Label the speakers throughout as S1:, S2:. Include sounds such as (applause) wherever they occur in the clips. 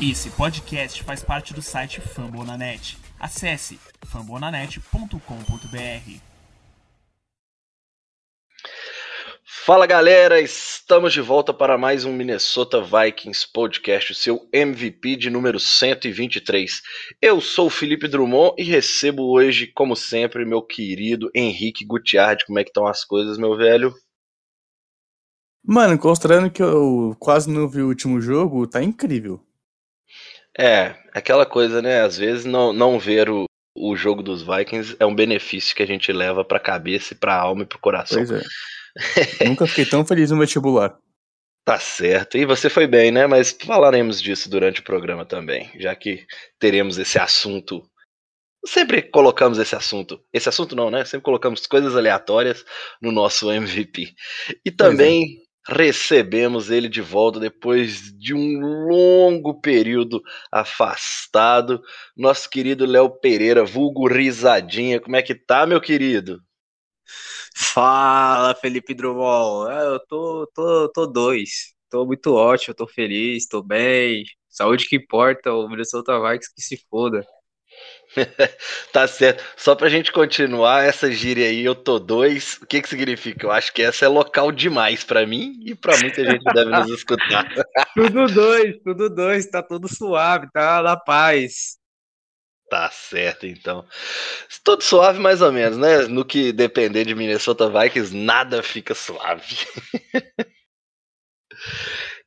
S1: Esse podcast faz parte do site Fambonanet. Acesse fambonanet.com.br.
S2: Fala galera, estamos de volta para mais um Minnesota Vikings podcast, o seu MVP de número 123. Eu sou o Felipe Drummond e recebo hoje, como sempre, meu querido Henrique Gutiardi. Como é que estão as coisas, meu velho?
S3: Mano, considerando que eu quase não vi o último jogo, tá incrível.
S2: É, aquela coisa, né? Às vezes não, não ver o, o jogo dos Vikings é um benefício que a gente leva pra cabeça, e pra alma e pro coração.
S3: Pois é. (laughs) Nunca fiquei tão feliz no vestibular.
S2: Tá certo. E você foi bem, né? Mas falaremos disso durante o programa também, já que teremos esse assunto. Sempre colocamos esse assunto. Esse assunto não, né? Sempre colocamos coisas aleatórias no nosso MVP. E também recebemos ele de volta depois de um longo período afastado. Nosso querido Léo Pereira, vulgo Risadinha. Como é que tá, meu querido?
S4: Fala, Felipe Drummond. Ah, eu tô, tô, tô dois. Tô muito ótimo, tô feliz, tô bem. Saúde que importa, o Minnesota Vikings que se foda. (laughs)
S2: tá certo. Só pra gente continuar essa gíria aí, eu tô dois. O que que significa? Eu acho que essa é local demais para mim e para muita gente que deve nos escutar. (laughs)
S4: tudo dois, tudo dois, tá tudo suave, tá na paz.
S2: Tá certo, então. Tudo suave mais ou menos, né? No que depender de Minnesota Vikings, nada fica suave. (laughs)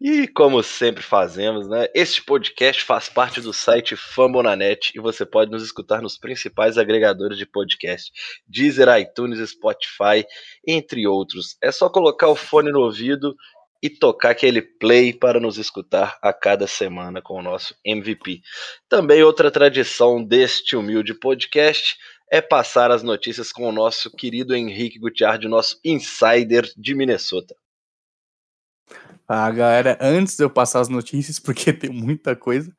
S2: E como sempre fazemos, né? Este podcast faz parte do site Fambonanet e você pode nos escutar nos principais agregadores de podcast: Deezer, iTunes, Spotify, entre outros. É só colocar o fone no ouvido e tocar aquele play para nos escutar a cada semana com o nosso MVP. Também outra tradição deste humilde podcast é passar as notícias com o nosso querido Henrique Gutiardi, nosso insider de Minnesota.
S3: A galera, antes de eu passar as notícias, (laughs) porque tem muita coisa,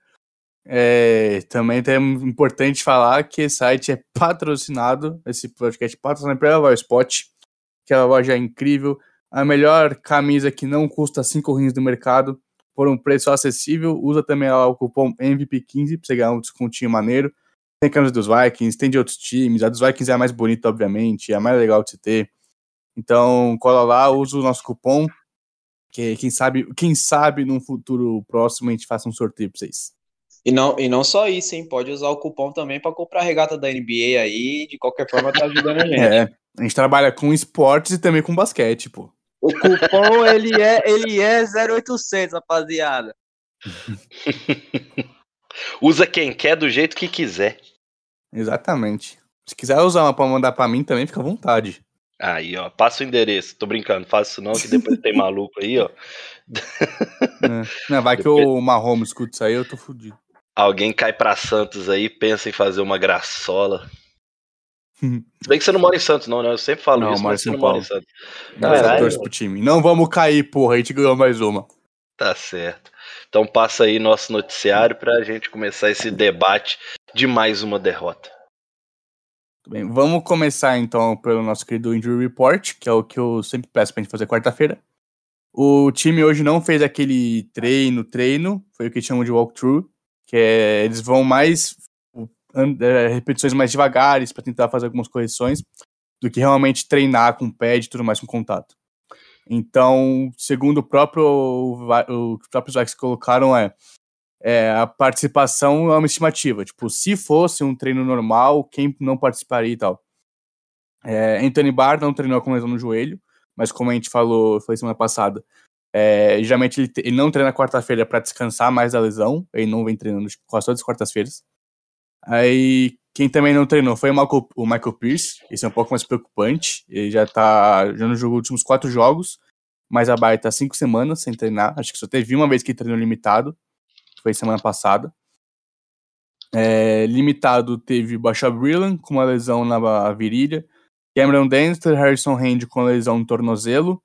S3: é, também é importante falar que esse site é patrocinado, esse podcast é patrocinado pela Spot, que é uma loja incrível, a melhor camisa que não custa 5 rins do mercado, por um preço acessível. Usa também lá o cupom MVP15 pra você ganhar um descontinho maneiro. Tem camisa dos Vikings, tem de outros times. A dos Vikings é a mais bonita, obviamente, é a mais legal de se ter. Então, cola lá, usa o nosso cupom que quem sabe, quem sabe num futuro próximo a gente faça um sorteio pra vocês.
S4: E não, e não só isso, hein? Pode usar o cupom também para comprar a regata da NBA aí, de qualquer forma tá ajudando a gente. (laughs)
S3: É, a gente trabalha com esportes e também com basquete, pô.
S4: O cupom, ele é, ele é 0800, rapaziada. (laughs)
S2: Usa quem quer do jeito que quiser.
S3: Exatamente. Se quiser usar uma pra mandar pra mim também, fica à vontade.
S2: Aí, ó, passa o endereço. Tô brincando, faço isso não, que depois tem maluco aí, ó. (laughs)
S3: É. Não, vai depois... que o Mahomes escuta isso aí, eu tô fudido.
S2: Alguém cai pra Santos aí, pensa em fazer uma graçola. (laughs) Se bem que você não mora em Santos, não, né? Eu sempre falo
S3: não,
S2: isso,
S3: mas
S2: você
S3: não
S2: mora em Santos.
S3: Não, pro time. Não vamos cair, porra, a gente ganhou mais uma.
S2: Tá certo. Então passa aí nosso noticiário pra gente começar esse debate de mais uma derrota.
S3: Bem, vamos começar então pelo nosso querido Injury Report, que é o que eu sempre peço pra gente fazer quarta-feira. O time hoje não fez aquele treino, treino, foi o que chamam de walkthrough, que é, eles vão mais é, repetições mais devagares para tentar fazer algumas correções do que realmente treinar com pad e tudo mais com contato. Então, segundo o próprio o, os próprios Vikings colocaram é é, a participação é uma estimativa. Tipo, se fosse um treino normal, quem não participaria e tal. É, Anthony Barr não treinou com lesão no joelho, mas como a gente falou, foi semana passada, é, geralmente ele, ele, não treina quarta-feira para descansar mais da lesão, ele não vem treinando tipo, quase todas as quartas-feiras. Aí, quem também não treinou foi o Michael, o Michael Pierce, esse é um pouco mais preocupante, ele já tá, já no jogo últimos quatro jogos, mas a Baia tá cinco semanas sem treinar, acho que só teve uma vez que treinou limitado, foi semana passada. É, limitado teve Basha Brillan com uma lesão na virilha, Cameron Dempster, Harrison Hand com lesão no tornozelo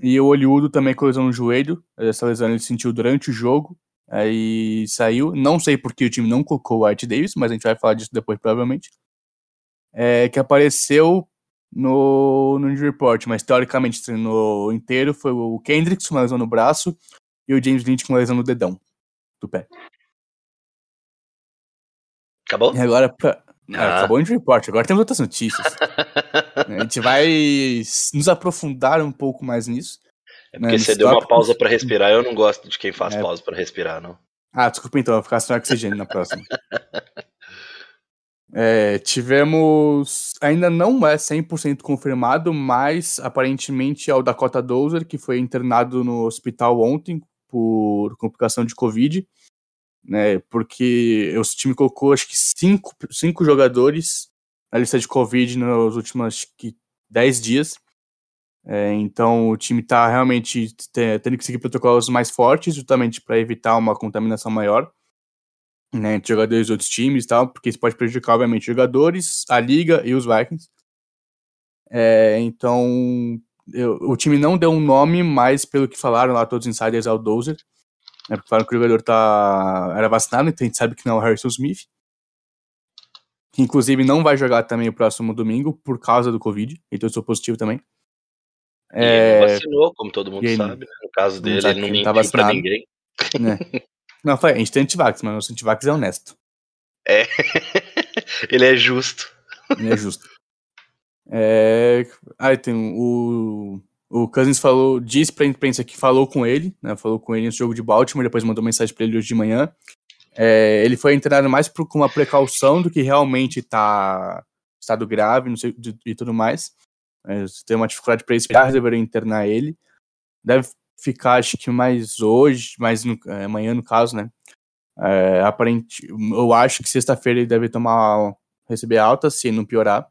S3: e o Olhudo também com lesão no joelho. Essa lesão ele sentiu durante o jogo, aí saiu. Não sei porque o time não colocou o White Davis, mas a gente vai falar disso depois provavelmente. É, que apareceu no, no report, mas teoricamente treinou inteiro foi o Kendricks com lesão no braço e o James Lynch com lesão no dedão do pé.
S2: Acabou?
S3: E agora, pra... ah,
S2: Ah.
S3: acabou o Report, agora temos outras notícias. (laughs) a gente vai nos aprofundar um pouco mais nisso.
S2: É porque
S3: Né,
S2: você deu uma pausa pra respirar. Eu não gosto de quem faz
S3: É.
S2: pausa pra respirar, não.
S3: Ah, desculpa então, eu vou ficar sem oxigênio na próxima. (laughs) É, tivemos. Ainda não é 100% confirmado, mas aparentemente é o Dakota Dozer, que foi internado no hospital ontem por complicação de Covid. Né, porque o time colocou acho que cinco, cinco jogadores na lista de Covid nos últimos que 10 dias. É, então o time está realmente te- tendo que seguir protocolos mais fortes, justamente para evitar uma contaminação maior né, entre jogadores de outros times e tal, porque isso pode prejudicar, obviamente, jogadores, a liga e os Vikings. É, então, eu- o time não deu um nome, mas pelo que falaram lá, todos os insiders, é o Dozer. Né, porque falaram que o jogador tá, era vacinado, então a gente sabe que não é o Harrison Smith. Que inclusive não vai jogar também o próximo domingo por causa do Covid, então eu sou positivo também.
S2: E ele
S3: É,
S2: não vacinou, como todo mundo
S3: ele-
S2: sabe. né? No caso dele, ele não
S3: ele tá
S2: mentiu pra ninguém.
S3: né. Não, eu falei, a gente tem antivax, mas o antivax é honesto.
S2: É. (laughs) ele é justo.
S3: Ele é justo. É... Aí tem o. O Cousins falou, disse pra imprensa que falou com ele, né? Falou com ele no jogo de Baltimore, depois mandou mensagem pra ele hoje de manhã. É, ele foi internado mais por, com uma precaução do que realmente tá estado grave não sei, de- e tudo mais. É, tem uma dificuldade para respirar, resolveram internar ele. Deve ficar, acho que mais hoje, mais no, é, amanhã no caso, né? É, aparente, eu acho que sexta-feira ele deve tomar receber alta se não piorar.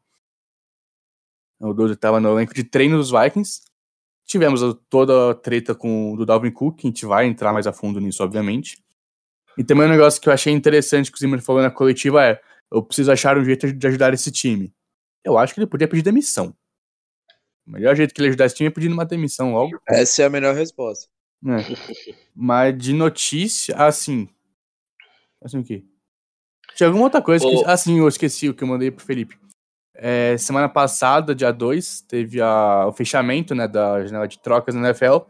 S3: O Dodo estava no elenco de treino dos Vikings. Tivemos toda a treta com o do Dalvin Cook, que a gente vai entrar mais a fundo nisso, obviamente. E também um negócio que eu achei interessante que o Zimmer falou na coletiva é: eu preciso achar um jeito de ajudar esse time. Eu acho que ele podia pedir demissão. O melhor jeito que ele ajudar esse time é pedindo uma demissão logo.
S4: Essa é a melhor resposta.
S3: né? (laughs) Mas de notícia, assim. Assim o quê? Tinha alguma outra coisa que.
S2: Ô.
S3: Ah, sim, eu esqueci o que eu mandei pro Felipe. É, semana passada, dia 2, teve a- o fechamento né, da janela de trocas na NFL.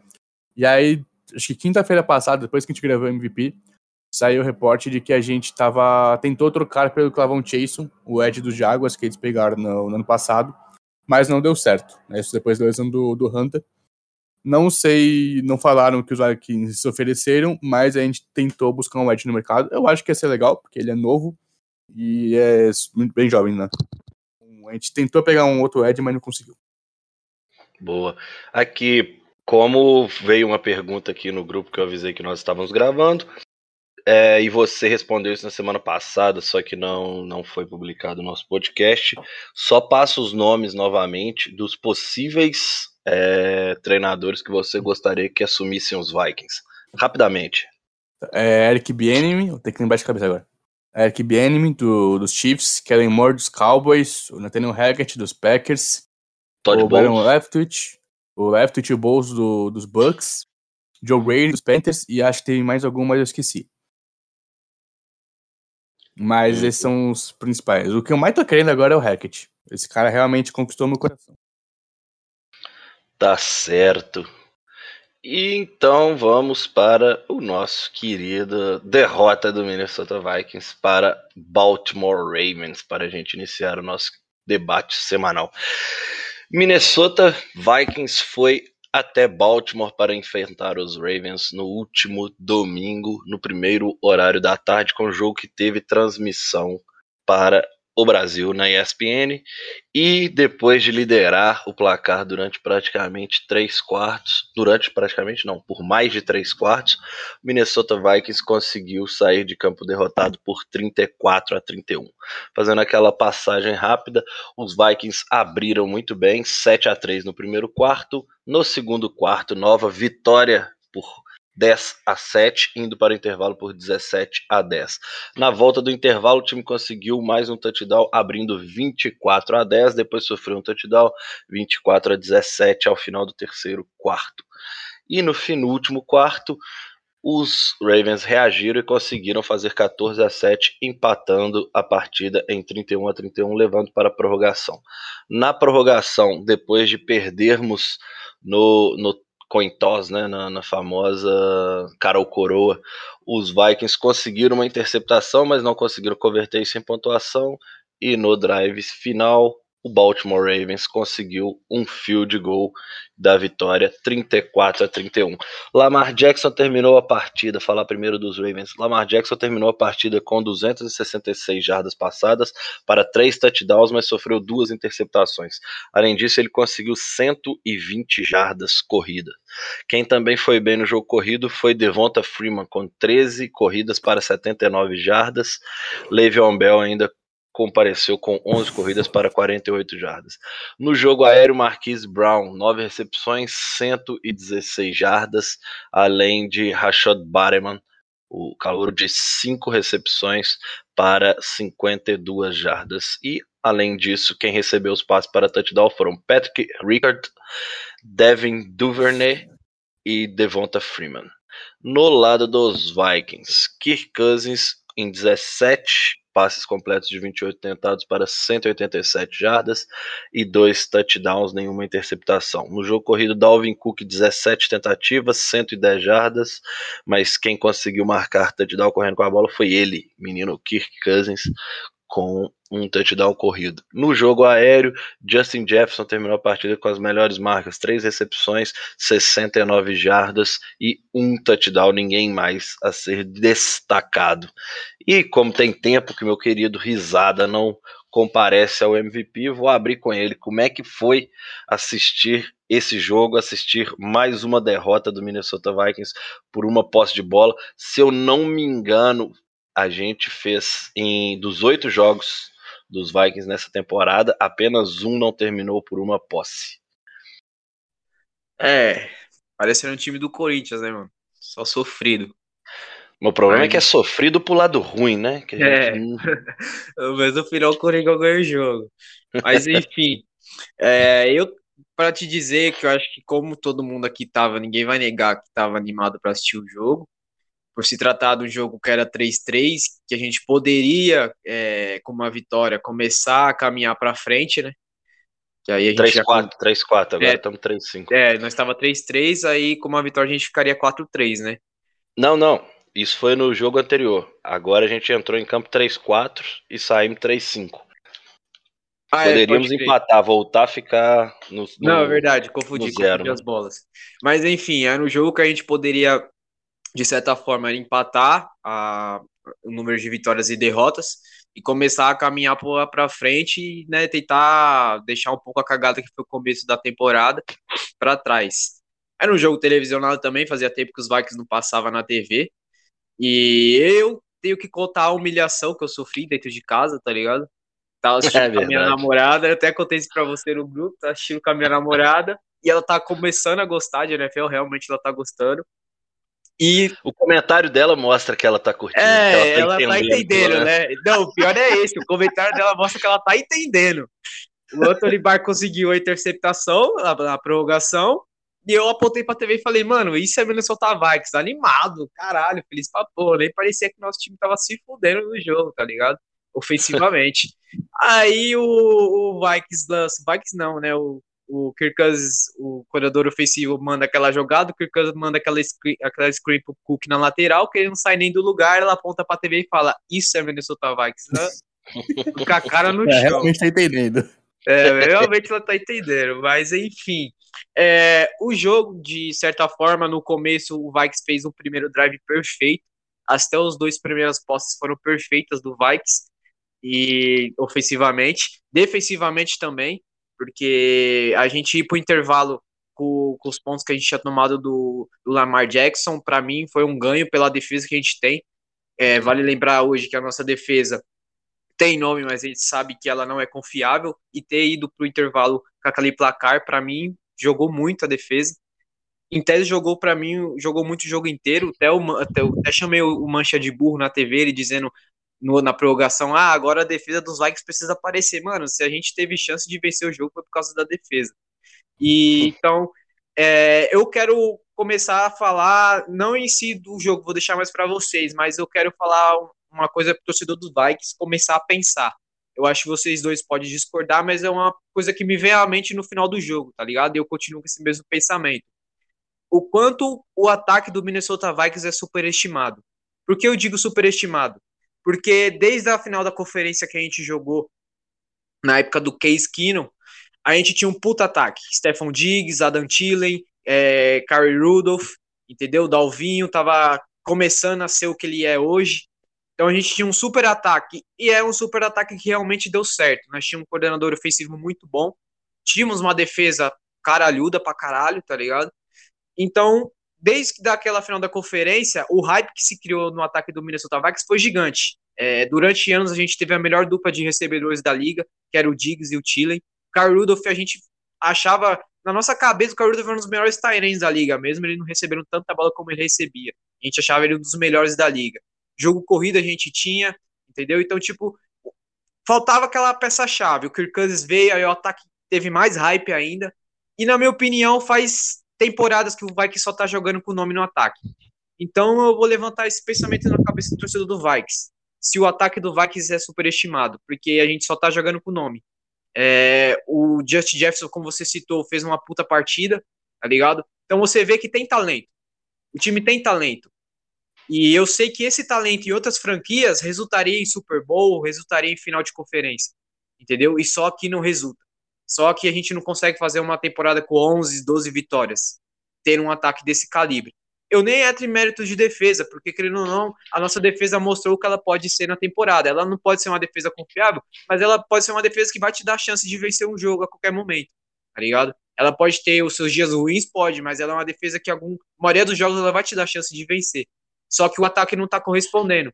S3: E aí, acho que quinta-feira passada, depois que a gente gravou o MVP, saiu o reporte de que a gente tava, tentou trocar pelo Clavon Chason, o Ed dos Jaguars, que eles pegaram no, no ano passado, mas não deu certo. Né, isso depois da lesão do, do Hunter. Não sei, não falaram que os Vikings se ofereceram, mas a gente tentou buscar um Ed no mercado. Eu acho que ia ser legal, porque ele é novo e é muito bem jovem, né? A gente tentou pegar um outro Ed, mas não conseguiu.
S2: Boa. Aqui, como veio uma pergunta aqui no grupo que eu avisei que nós estávamos gravando, é, e você respondeu isso na semana passada, só que não, não foi publicado no nosso podcast. Só passa os nomes novamente dos possíveis é, treinadores que você gostaria que assumissem os Vikings. Rapidamente.
S3: É Eric Bieniemy, eu tenho que lembrar de cabeça agora. Eric Bieniemy do, dos Chiefs, Kellen Moore dos Cowboys, o Nathaniel Hackett dos Packers,
S2: Todd
S3: o
S2: Bowles.
S3: Leftwich, o Leftwich e o Bowles do, dos Bucks, Joe Brady dos Panthers e acho que tem mais algum, mas eu esqueci. Mas esses são os principais. O que eu mais tô querendo agora é o Hackett. Esse cara realmente conquistou meu coração.
S2: Tá certo. E então vamos para o nosso querido derrota do Minnesota Vikings para Baltimore Ravens para a gente iniciar o nosso debate semanal. Minnesota Vikings foi até Baltimore para enfrentar os Ravens no último domingo, no primeiro horário da tarde, com o jogo que teve transmissão para o Brasil na ESPN. E depois de liderar o placar durante praticamente três quartos, durante praticamente não, por mais de três quartos, Minnesota Vikings conseguiu sair de campo derrotado por 34 a 31. Fazendo aquela passagem rápida, os Vikings abriram muito bem, 7 a 3 no primeiro quarto. No segundo quarto, nova vitória por 10 a 7, indo para o intervalo por 17 a 10. Na volta do intervalo, o time conseguiu mais um touchdown, abrindo 24 a 10, depois sofreu um touchdown, 24 a 17 ao final do terceiro quarto. E no fim, no último quarto, os Ravens reagiram e conseguiram fazer 14 a 7, empatando a partida em 31 a 31, levando para a prorrogação. Na prorrogação, depois de perdermos no, no coin toss, né, na, na famosa cara ou coroa, os Vikings conseguiram uma interceptação, mas não conseguiram converter isso em pontuação. E no drive final, o Baltimore Ravens conseguiu um field goal da vitória 34 a 31. Lamar Jackson terminou a partida, falar primeiro dos Ravens. Lamar Jackson terminou a partida com 266 jardas passadas para três touchdowns, mas sofreu duas interceptações. Além disso, ele conseguiu 120 jardas corridas. Quem também foi bem no jogo corrido foi Devonta Freeman com 13 corridas para 79 jardas. Le'Veon Bell ainda compareceu com 11 corridas para 48 jardas. No jogo aéreo, Marquise Brown, 9 recepções, 116 jardas, além de Rashad Bateman, o calor de 5 recepções para 52 jardas. E, além disso, quem recebeu os passes para touchdown foram Patrick Rickard, Devin Duvernay e Devonta Freeman. No lado dos Vikings, Kirk Cousins em 17 passes completos de 28 tentados para 187 jardas e dois touchdowns, nenhuma interceptação. No jogo corrido, Dalvin Cook 17 tentativas, 110 jardas, mas quem conseguiu marcar touchdown correndo com a bola foi ele, menino Kirk Cousins, com um touchdown corrido. No jogo aéreo, Justin Jefferson terminou a partida com as melhores marcas: três recepções, 69 jardas e um touchdown, ninguém mais a ser destacado. E como tem tempo que meu querido Risada não comparece ao MVP, vou abrir com ele como é que foi assistir esse jogo, assistir mais uma derrota do Minnesota Vikings por uma posse de bola. Se eu não me engano, a gente fez em dos oito jogos dos Vikings nessa temporada, apenas um não terminou por uma posse.
S4: É, parecendo um time do Corinthians, né, mano? Só sofrido.
S2: O problema é que é sofrido pro lado ruim, né? Que
S4: é, gente... (laughs) mas no final o Corinthians ganhou o jogo. Mas enfim, (laughs) é, eu para te dizer que eu acho que como todo mundo aqui tava, ninguém vai negar que tava animado para assistir o jogo por se tratar de um jogo que era 3-3, que a gente poderia, é, com uma vitória, começar a caminhar para frente, né?
S2: Que aí a gente 3-4, já... 3-4, agora estamos 3-5.
S4: É, nós estava 3-3, aí com uma vitória a gente ficaria 4-3, né?
S2: Não, não. Isso foi no jogo anterior. Agora a gente entrou em campo 3-4 e saímos 3-5. Ah, é, Poderíamos é, empatar, voltar a ficar no, no
S4: Não, é verdade, confundi, confundi né? as bolas. Mas enfim, era um jogo que a gente poderia de certa forma, empatar a, o número de vitórias e derrotas e começar a caminhar para frente e né, tentar deixar um pouco a cagada que foi o começo da temporada para trás. Era um jogo televisionado também, fazia tempo que os Vikings não passavam na TV. E eu tenho que contar a humilhação que eu sofri dentro de casa, tá ligado? Tava (laughs) assistindo é com a minha namorada, eu até contei isso pra você no grupo, tá assistindo com a minha namorada, e ela tá começando a gostar de NFL, realmente ela tá gostando.
S2: E o comentário dela mostra que ela tá curtindo.
S4: É, ela, tá, ela tá entendendo, né? Não, o pior é esse. O comentário dela mostra que ela tá entendendo. O Anthony Barr conseguiu a interceptação na, na prorrogação. E eu apontei pra TV e falei, mano, isso é Minnesota Vikings, animado, caralho, feliz pra porra. Nem parecia que nosso time tava se fudendo no jogo, tá ligado? Ofensivamente. (laughs) Aí o, o Vikings lança, Vikings não, né? O o Kirk Cousins, o corredor ofensivo, manda aquela jogada, o Kirk Cousins manda aquela screen, aquela screen pro Cook na lateral, que ele não sai nem do lugar, ela aponta pra TV e fala, isso é Minnesota Vikings, né? Com a cara no (laughs) é, chão.
S3: Realmente tá entendendo.
S4: É, realmente ela tá entendendo, mas enfim. É, o jogo, de certa forma, no começo o Vikings fez um primeiro drive perfeito, até os dois primeiras posses foram perfeitas do Vikings, e ofensivamente, defensivamente também, porque a gente ir para o intervalo com, com, os pontos que a gente tinha tomado do, do Lamar Jackson, para mim foi um ganho pela defesa que a gente tem. É, vale lembrar hoje que a nossa defesa tem nome, mas a gente sabe que ela não é confiável, e ter ido para o intervalo com aquele placar, para mim, jogou muito a defesa. Em tese, jogou para mim, jogou muito o jogo inteiro. Até, o, até, até chamei o Mancha de burro na TV, ele dizendo no, na prorrogação, ah, agora a defesa dos Vikings precisa aparecer. Mano, se a gente teve chance de vencer o jogo foi por causa da defesa. E então, é, eu quero começar a falar, não em si do jogo, vou deixar mais para vocês, mas eu quero falar uma coisa para o torcedor dos Vikings começar a pensar. Eu acho que vocês dois podem discordar, mas é uma coisa que me vem à mente no final do jogo, tá ligado? E eu continuo com esse mesmo pensamento. o quanto o ataque do Minnesota Vikings é superestimado. Por que eu digo superestimado? Porque desde a final da conferência que a gente jogou na época do Case Keenum, a gente tinha um puta ataque. Stephen Diggs, Adam Thielen, é, Kyrie Rudolph, entendeu? O Dalvinho tava começando a ser o que ele é hoje. Então a gente tinha um super ataque e é um super ataque que realmente deu certo. Nós tínhamos um coordenador ofensivo muito bom, tínhamos uma defesa caralhuda pra caralho, tá ligado? Então, desde daquela final da conferência, o hype que se criou no ataque do Minnesota Vikings foi gigante. É, durante anos a gente teve a melhor dupla de recebedores da liga, que era o Diggs e o Thielen. Carl Rudolph a gente achava na nossa cabeça, o Carruthers foi um dos melhores Tyrants da liga, mesmo ele não recebendo tanta bola como ele recebia. A gente achava ele um dos melhores da liga. Jogo corrida a gente tinha, entendeu? Então, tipo, faltava aquela peça-chave. O Kirk Cousins veio, aí o ataque teve mais hype ainda. E, na minha opinião, faz temporadas que o Vikings só tá jogando com o nome no ataque. Então, eu vou levantar esse pensamento na cabeça do torcedor do Vikings. Se o ataque do Vikings é superestimado, porque a gente só tá jogando com o nome. É, o Justin Jefferson, como você citou, fez uma puta partida, tá ligado? Então você vê que tem talento. O time tem talento. E eu sei que esse talento em outras franquias resultaria em Super Bowl, resultaria em final de conferência. Entendeu? E só que não resulta. Só que a gente não consegue fazer uma temporada com 11, 12 vitórias. Ter um ataque desse calibre eu nem entro em méritos de defesa, porque, querendo ou não, a nossa defesa mostrou o que ela pode ser na temporada. Ela não pode ser uma defesa confiável, mas ela pode ser uma defesa que vai te dar chance de vencer um jogo a qualquer momento, tá ligado? Ela pode ter os seus dias ruins, pode, mas ela é uma defesa que, algum, a maioria dos jogos, ela vai te dar chance de vencer. Só que o ataque não tá correspondendo.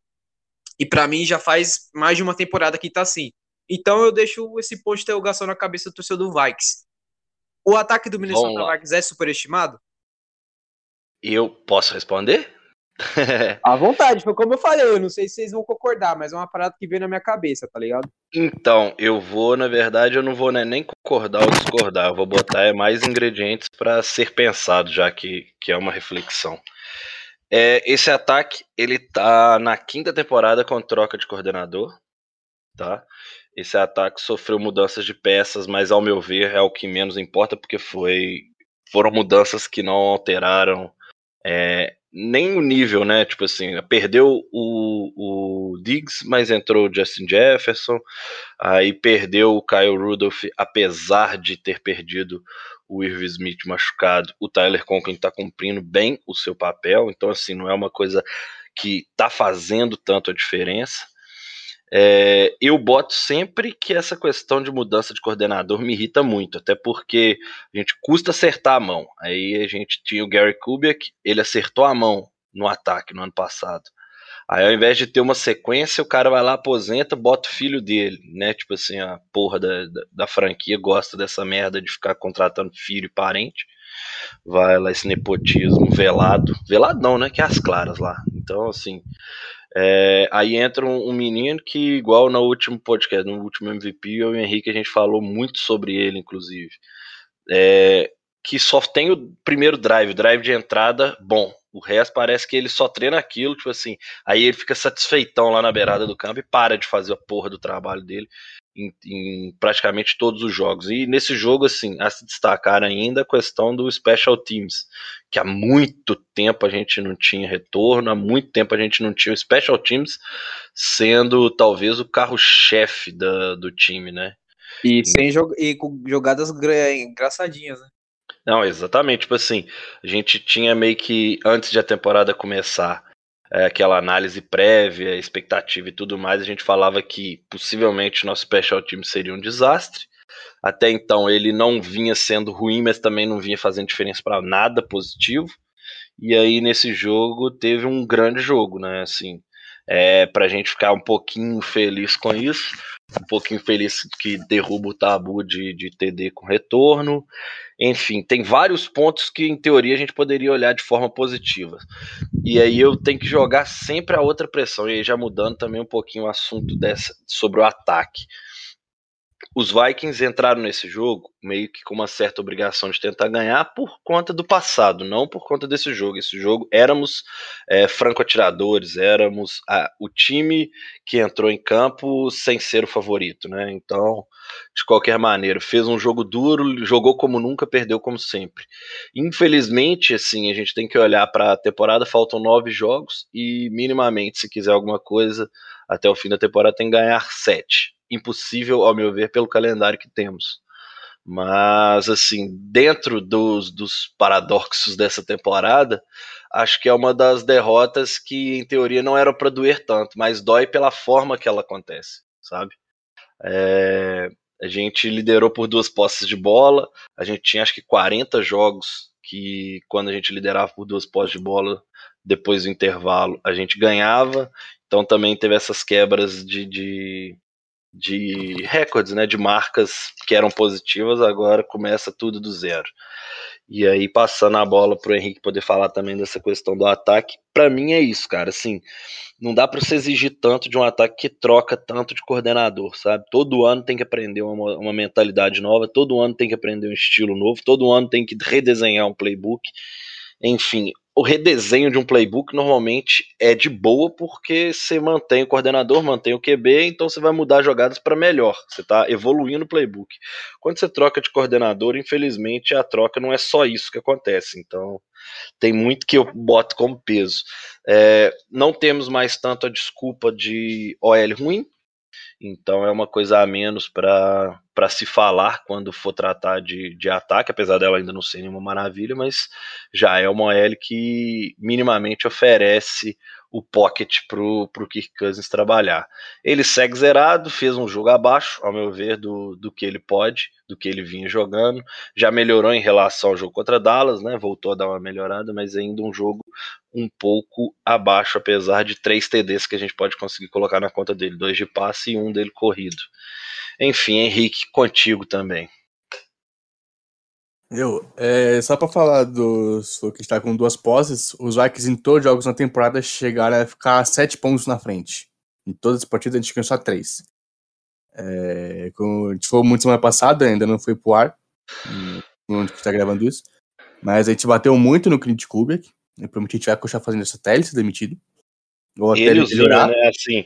S4: E para mim já faz mais de uma temporada que tá assim. Então eu deixo esse ponto de interrogação na cabeça do torcedor do Vikes. O ataque do Minnesota Vikings é superestimado?
S2: Eu posso responder? (laughs)
S4: à vontade, foi como eu falei, eu não sei se vocês vão concordar, mas é uma parada que veio na minha cabeça, tá ligado?
S2: Então, eu vou, na verdade, eu não vou né, nem concordar ou discordar, eu vou botar é, mais ingredientes para ser pensado, já que, que é uma reflexão. É, esse ataque, ele tá na quinta temporada com troca de coordenador, tá? Esse ataque sofreu mudanças de peças, mas ao meu ver é o que menos importa, porque foi foram mudanças que não alteraram é, nem o nível, né? Tipo assim, perdeu o, o Diggs, mas entrou o Justin Jefferson, aí perdeu o Kyle Rudolph, apesar de ter perdido o Irv Smith machucado, o Tyler Conklin está cumprindo bem o seu papel, então assim, não é uma coisa que está fazendo tanto a diferença. É, eu boto sempre que essa questão de mudança de coordenador me irrita muito, até porque a gente custa acertar a mão. Aí a gente tinha o Gary Kubiak, ele acertou a mão no ataque no ano passado. Aí ao invés de ter uma sequência, o cara vai lá, aposenta, bota o filho dele, né? Tipo assim, a porra da, da, da franquia gosta dessa merda de ficar contratando filho e parente. Vai lá esse nepotismo velado. Velado não, né? Que é as claras lá. Então, assim, é, aí entra um, um, menino que, igual no último podcast, no último MVP, eu e o Henrique, a gente falou muito sobre ele, inclusive. É, que só tem o primeiro drive, drive de entrada bom. O resto parece que ele só treina aquilo, tipo assim. Aí ele fica satisfeitão lá na beirada do campo e para de fazer a porra do trabalho dele em, em, praticamente todos os jogos. E nesse jogo, assim, a se destacar ainda a questão do Special Teams, que há muito tempo a gente não tinha retorno, há muito tempo a gente não tinha o Special Teams sendo talvez o carro-chefe do time, né?
S4: E, e, sem jog e com jogadas engraçadinhas, né?
S2: Não, exatamente. Tipo assim, a gente tinha meio que, antes de a temporada começar, é, aquela análise prévia, expectativa e tudo mais, a gente falava que possivelmente nosso special team seria um desastre. Até então ele não vinha sendo ruim, mas também não vinha fazendo diferença para nada positivo. E aí nesse jogo teve um grande jogo, né? Assim, é, para a gente ficar um pouquinho feliz com isso, um pouquinho feliz que derruba o tabu de, de TD com retorno. Enfim, tem vários pontos que, em teoria, a gente poderia olhar de forma positiva. E aí eu tenho que jogar sempre a outra pressão, e aí já mudando também um pouquinho o assunto dessa, sobre o ataque. Os Vikings entraram nesse jogo meio que com uma certa obrigação de tentar ganhar por conta do passado, não por conta desse jogo. Esse jogo éramos é, franco-atiradores, éramos a, o time que entrou em campo sem ser o favorito, né? Então, de qualquer maneira, fez um jogo duro, jogou como nunca, perdeu como sempre. Infelizmente, assim, a gente tem que olhar para a temporada, faltam nove jogos e minimamente, se quiser alguma coisa, até o fim da temporada tem que ganhar sete impossível, ao meu ver, pelo calendário que temos. Mas, assim, dentro dos, dos paradoxos dessa temporada, acho que é uma das derrotas que, em teoria, não era para doer tanto, mas dói pela forma que ela acontece, sabe? É, a gente liderou por duas posses de bola, a gente tinha acho que 40 jogos que, quando a gente liderava por duas posses de bola, depois do intervalo, a gente ganhava. Então também teve essas quebras de, de de recordes, né, de marcas que eram positivas, agora começa tudo do zero. E aí passando a bola pro Henrique poder falar também dessa questão do ataque, para mim é isso, cara, assim, não dá para você exigir tanto de um ataque que troca tanto de coordenador, sabe? Todo ano tem que aprender uma, uma mentalidade nova, todo ano tem que aprender um estilo novo, todo ano tem que redesenhar um playbook. Enfim, o redesenho de um playbook normalmente é de boa porque você mantém o coordenador, mantém o QB, então você vai mudar jogadas para melhor. Você está evoluindo o playbook. Quando você troca de coordenador, infelizmente a troca não é só isso que acontece. Então tem muito que eu boto como peso. É, não temos mais tanto a desculpa de OL ruim, então é uma coisa a menos para se falar quando for tratar de, de ataque, apesar dela ainda não ser nenhuma maravilha, mas já é uma OL que minimamente oferece o pocket pro, pro Kirk Cousins trabalhar. Ele segue zerado, fez um jogo abaixo, ao meu ver, do, do que ele pode, do que ele vinha jogando. Já melhorou em relação ao jogo contra Dallas, né? Voltou a dar uma melhorada, mas ainda um jogo um pouco abaixo, apesar de três TDs que a gente pode conseguir colocar na conta dele, dois de passe e um dele corrido. Enfim, Henrique, contigo também.
S3: Eu, é, só para falar dos que está com duas posses, os Vikings em todos os jogos na temporada chegaram a ficar sete pontos na frente. Em todas as partidas a gente ganhou só três. É, como a gente foi muito semana passada, ainda não foi pro ar, onde que está gravando isso. Mas a gente bateu muito no Clint Kubiak. Eu prometi que a gente vai continuar fazendo essa até ele ser demitido.
S2: Ou até ele melhorar. Né, assim,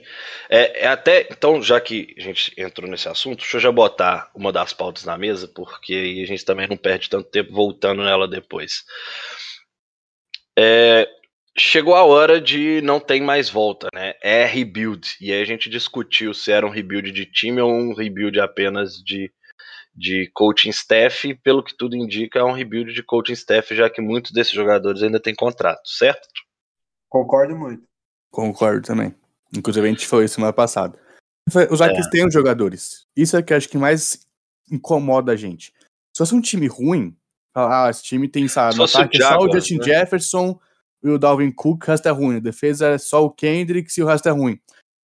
S2: é, é, até, então, já que a gente entrou nesse assunto, deixa eu já botar uma das pautas na mesa, porque aí a gente também não perde tanto tempo voltando nela depois. É, chegou a hora de não tem mais volta, né? É rebuild. E aí a gente discutiu se era um rebuild de time ou um rebuild apenas de, de coaching staff. E pelo que tudo indica, é um rebuild de coaching staff, já que muitos desses jogadores ainda têm contrato, certo?
S5: Concordo muito.
S3: Concordo também. Inclusive, a gente falou isso semana passada. Os Vikings é. têm os jogadores. Isso é que eu acho que mais incomoda a gente. Se fosse um time ruim, ah, esse time tem, sabe, no ataque só o Justin né? Jefferson e o Dalvin Cook, o resto é ruim. A defesa é só o Kendricks e o resto é ruim.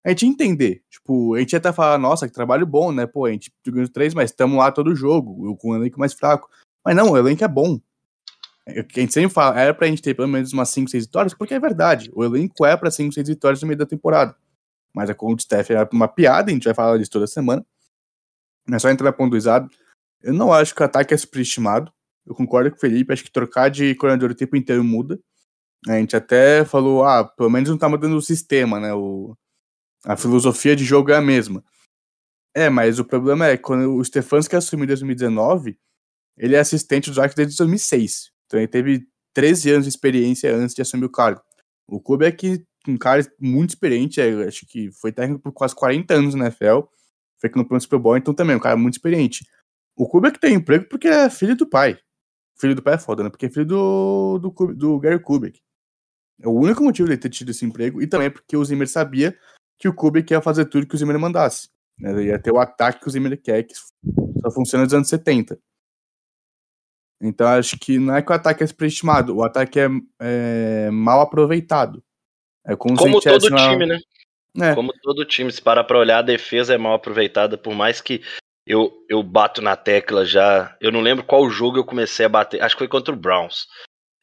S3: A gente entender. Tipo, a gente ia até falar, nossa, que trabalho bom, né? Pô, a gente jogando três, mas estamos lá todo jogo, com o elenco mais fraco. Mas não, o elenco é bom. É, a gente sempre fala, era pra gente ter pelo menos umas 5, 6 vitórias, porque é verdade. O elenco é pra 5, 6 vitórias no meio da temporada. Mas a conta Steph é uma piada, a gente vai falar disso toda semana. É só entrar ponto pontuizado. Eu não acho que o ataque é superestimado. Eu concordo com o Felipe, acho que trocar de coordenador o tempo inteiro muda. A gente até falou, ah, pelo menos não tá mudando o sistema, né? O, a filosofia de jogo é a mesma. É, mas o problema é quando o Stefanski assumiu em 2019, ele é assistente do Zac desde 2006. Então ele teve 13 anos de experiência antes de assumir o cargo. O Kobe é que um cara muito experiente, é, acho que foi técnico por quase 40 anos na NFL, foi que no plano Super Bowl, então também, um cara muito experiente. O Kobe é que tem emprego porque é filho do pai. Filho do pai é foda, né? Porque é filho do, do, do Gary Kubiak. É o único motivo de ele ter tido esse emprego, e também porque o Zimmer sabia que o Kubiak ia fazer tudo que o Zimmer mandasse. Né? Ia ter o ataque que o Zimmer quer, que só funciona nos anos 70. Então acho que não é que o ataque é superestimado, o ataque é, é mal aproveitado.
S2: É como, como todo uma... time, né? É. Como todo time, se parar pra olhar, a defesa é mal aproveitada, por mais que eu, eu bato na tecla já. Eu não lembro qual jogo eu comecei a bater. Acho que foi contra o Browns.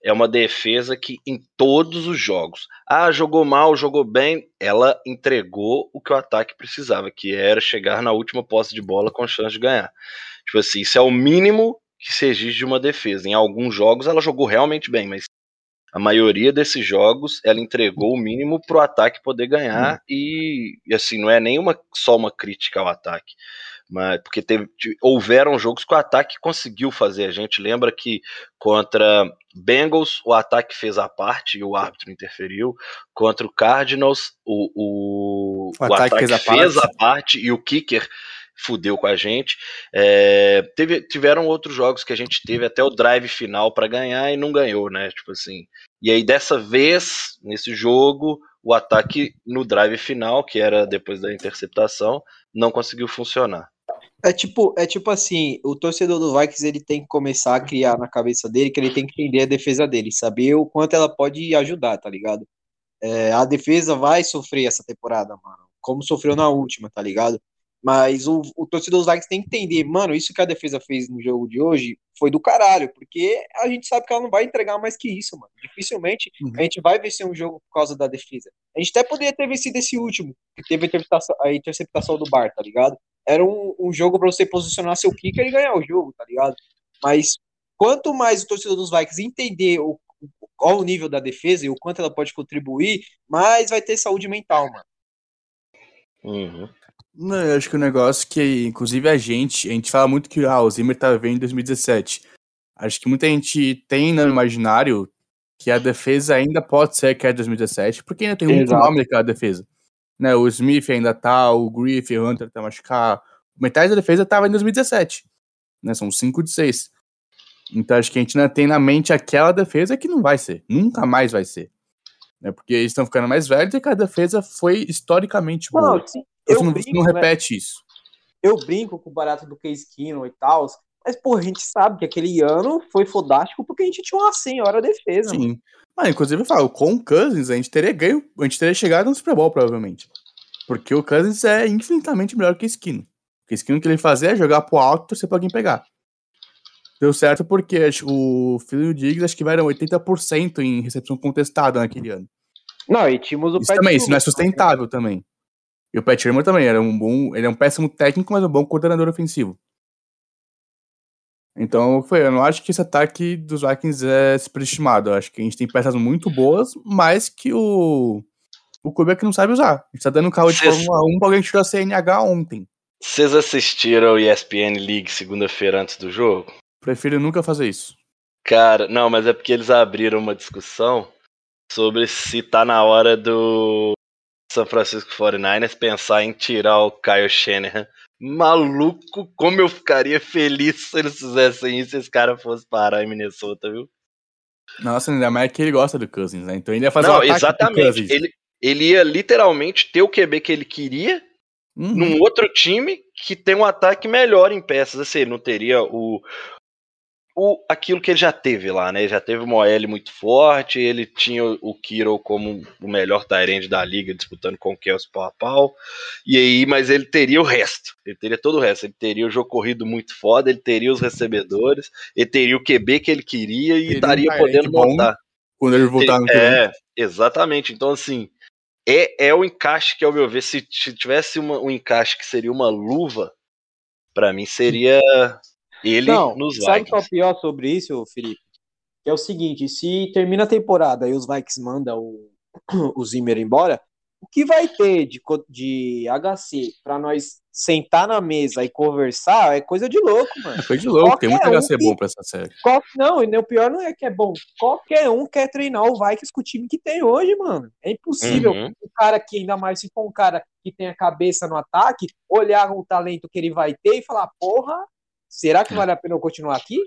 S2: é uma defesa que em todos os jogos, ah, jogou mal, jogou bem, ela entregou o que o ataque precisava, que era chegar na última posse de bola com chance de ganhar. Tipo assim, isso é o mínimo que se exige de uma defesa. Em alguns jogos ela jogou realmente bem, mas a maioria desses jogos ela entregou o mínimo para o ataque poder ganhar hum. e, e, assim não é nenhuma só uma crítica ao ataque mas porque teve, houveram jogos que o ataque conseguiu fazer. A gente lembra que contra Bengals o ataque fez a parte e o árbitro interferiu. Contra o Cardinals o, o, o, o ataque, ataque, fez, a, fez parte. a parte e o kicker fudeu com a gente. É, teve, tiveram outros jogos que a gente teve até o drive final para ganhar e não ganhou, né? Tipo assim. E aí dessa vez nesse jogo o ataque no drive final, que era depois da interceptação, não conseguiu funcionar.
S4: É tipo, é tipo assim, o torcedor do Vikings ele tem que começar a criar na cabeça dele que ele tem que entender a defesa dele, saber o quanto ela pode ajudar, tá ligado? É, a defesa vai sofrer essa temporada, mano, como sofreu na última, tá ligado? Mas o, o torcedor dos Vikings tem que entender, mano, isso que a defesa fez no jogo de hoje foi do caralho, porque a gente sabe que ela não vai entregar mais que isso, mano. Dificilmente uhum. a gente vai vencer um jogo por causa da defesa. A gente até poderia ter vencido esse último, que teve a interceptação, a interceptação do Bar, tá ligado? Era um, um jogo para você posicionar seu kicker e ganhar o jogo, tá ligado? Mas quanto mais o torcedor dos Vikings entender o, qual o nível da defesa e o quanto ela pode contribuir, mais vai ter saúde mental, mano.
S3: Uhum. Não, eu acho que o negócio que, inclusive, a gente, a gente fala muito que ah, o Zimmer tava vendo em 2017. Acho que muita gente tem no imaginário que a defesa ainda pode ser que é 2017, porque ainda tem muito nome daquela defesa. Né, o Smith ainda tá, o Griffith, o Hunter tá machucado. Metade da defesa tava em 2017. Né, são 5 de 6. Então acho que a gente ainda tem na mente aquela defesa que não vai ser. Nunca mais vai ser. Né, porque eles estão ficando mais velhos e a defesa foi historicamente boa. Não, sim, você não, brinco, não né? repete né? isso.
S4: Eu brinco com o barato do Case Keenum e tal, mas, pô, a gente sabe que aquele ano foi fodástico porque a gente tinha uma senhora defesa.
S3: Sim. Mano. Mas, inclusive, eu falo, com o Cousins, a gente teria ganho, a gente teria chegado no Super Bowl, provavelmente. Porque o Cousins é infinitamente melhor que o Esquino. O Esquino que ele fazia é jogar pro alto e torcer pra alguém pegar. Deu certo porque o filho Diggs acho que vai 80% em recepção contestada naquele ano.
S4: Não, e tínhamos o
S3: Isso também, isso não é sustentável também. E o Pat Shermer também era um bom. Ele é um péssimo técnico, mas um bom coordenador ofensivo. Então, foi, eu não acho que esse ataque dos Vikings é superestimado. Eu acho que a gente tem peças muito boas, mas que o. O Kubiak é que não sabe usar. A gente tá dando carro de Cês... Fórmula 1 pra alguém que tirou a CNH ontem.
S2: Vocês assistiram o ESPN League segunda-feira antes do jogo?
S3: Prefiro nunca fazer isso.
S2: Cara, não, mas é porque eles abriram uma discussão sobre se tá na hora do São Francisco 49ers pensar em tirar o Kyle Shanahan. Maluco, como eu ficaria feliz se eles fizessem isso e esse cara fosse parar em Minnesota, viu?
S3: Nossa, ainda mais que ele gosta do Cousins, né? Então ele ia fazer
S2: Não, um exatamente. Ele, ele ia literalmente ter o QB que ele queria uhum. num outro time que tem um ataque melhor em peças. Assim, ele não teria o, o, aquilo que ele já teve lá, né? Ele já teve uma OL muito forte, ele tinha o Kiro como o melhor Tyrande da liga, disputando com o Kelsey pau a pau. E aí, mas ele teria o resto. Ele teria todo o resto. Ele teria o jogo corrido muito foda, ele teria os recebedores, ele teria o QB que ele queria e estaria podendo montar.
S3: Quando ele voltar no
S2: É, exatamente. Então, assim, é, é o encaixe que, ao meu ver, se, se tivesse uma, um encaixe que seria uma luva, para mim seria ele Não, nos
S4: Vikings. Sabe qual é o pior sobre isso, Felipe? Que é o seguinte, se termina a temporada e os Vikings mandam o, (clears throat) o Zimmer embora, o que vai ter de, de HC para nós sentar na mesa e conversar é coisa de louco, mano. É
S3: coisa de louco, Qualquer tem muito um HC que, bom pra essa série.
S4: Qual, não, e o pior não é que é bom. Qualquer um quer treinar o Vikings com o time que tem hoje, mano. É impossível uhum. o cara que, ainda mais se for um cara que tem a cabeça no ataque, olhar o talento que ele vai ter e falar, porra, será que vale a pena eu continuar aqui?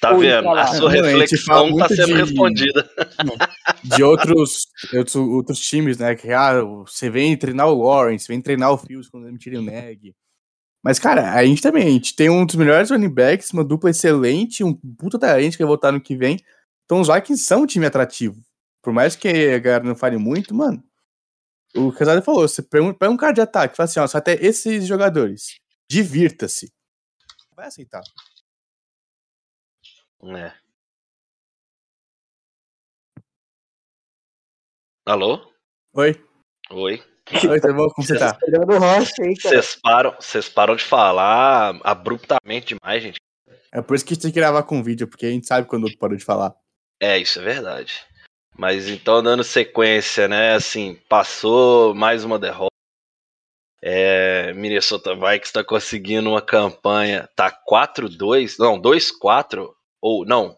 S2: Tá Ou vendo? A sua reflexão está sendo de, respondida. (laughs)
S3: De outros, outros, outros times, né? Que ah, você vem treinar o Lawrence, vem treinar o Fields quando ele tira o Neg. Mas, cara, a gente também, a gente tem um dos melhores running backs, uma dupla excelente, um puta talento que vai voltar no que vem. Então os Vikings são um time atrativo. Por mais que a galera não fale muito, mano. O Casado falou, você pega um cara de ataque, fala assim, ó, só até esses jogadores. Divirta-se vai aceitar.
S2: É. Alô?
S3: Oi.
S2: Oi.
S3: Oi, tá bom? Como você tá?
S2: Vocês param, vocês param de falar abruptamente demais, gente.
S3: É por isso que a gente tem que gravar com vídeo, porque a gente sabe quando o outro parou de falar.
S2: É, isso é verdade. Mas então, dando sequência, né? Assim, passou mais uma derrota. É, Minnesota Vikings está conseguindo uma campanha. Tá 4-2. Não, 2-4. Ou, não.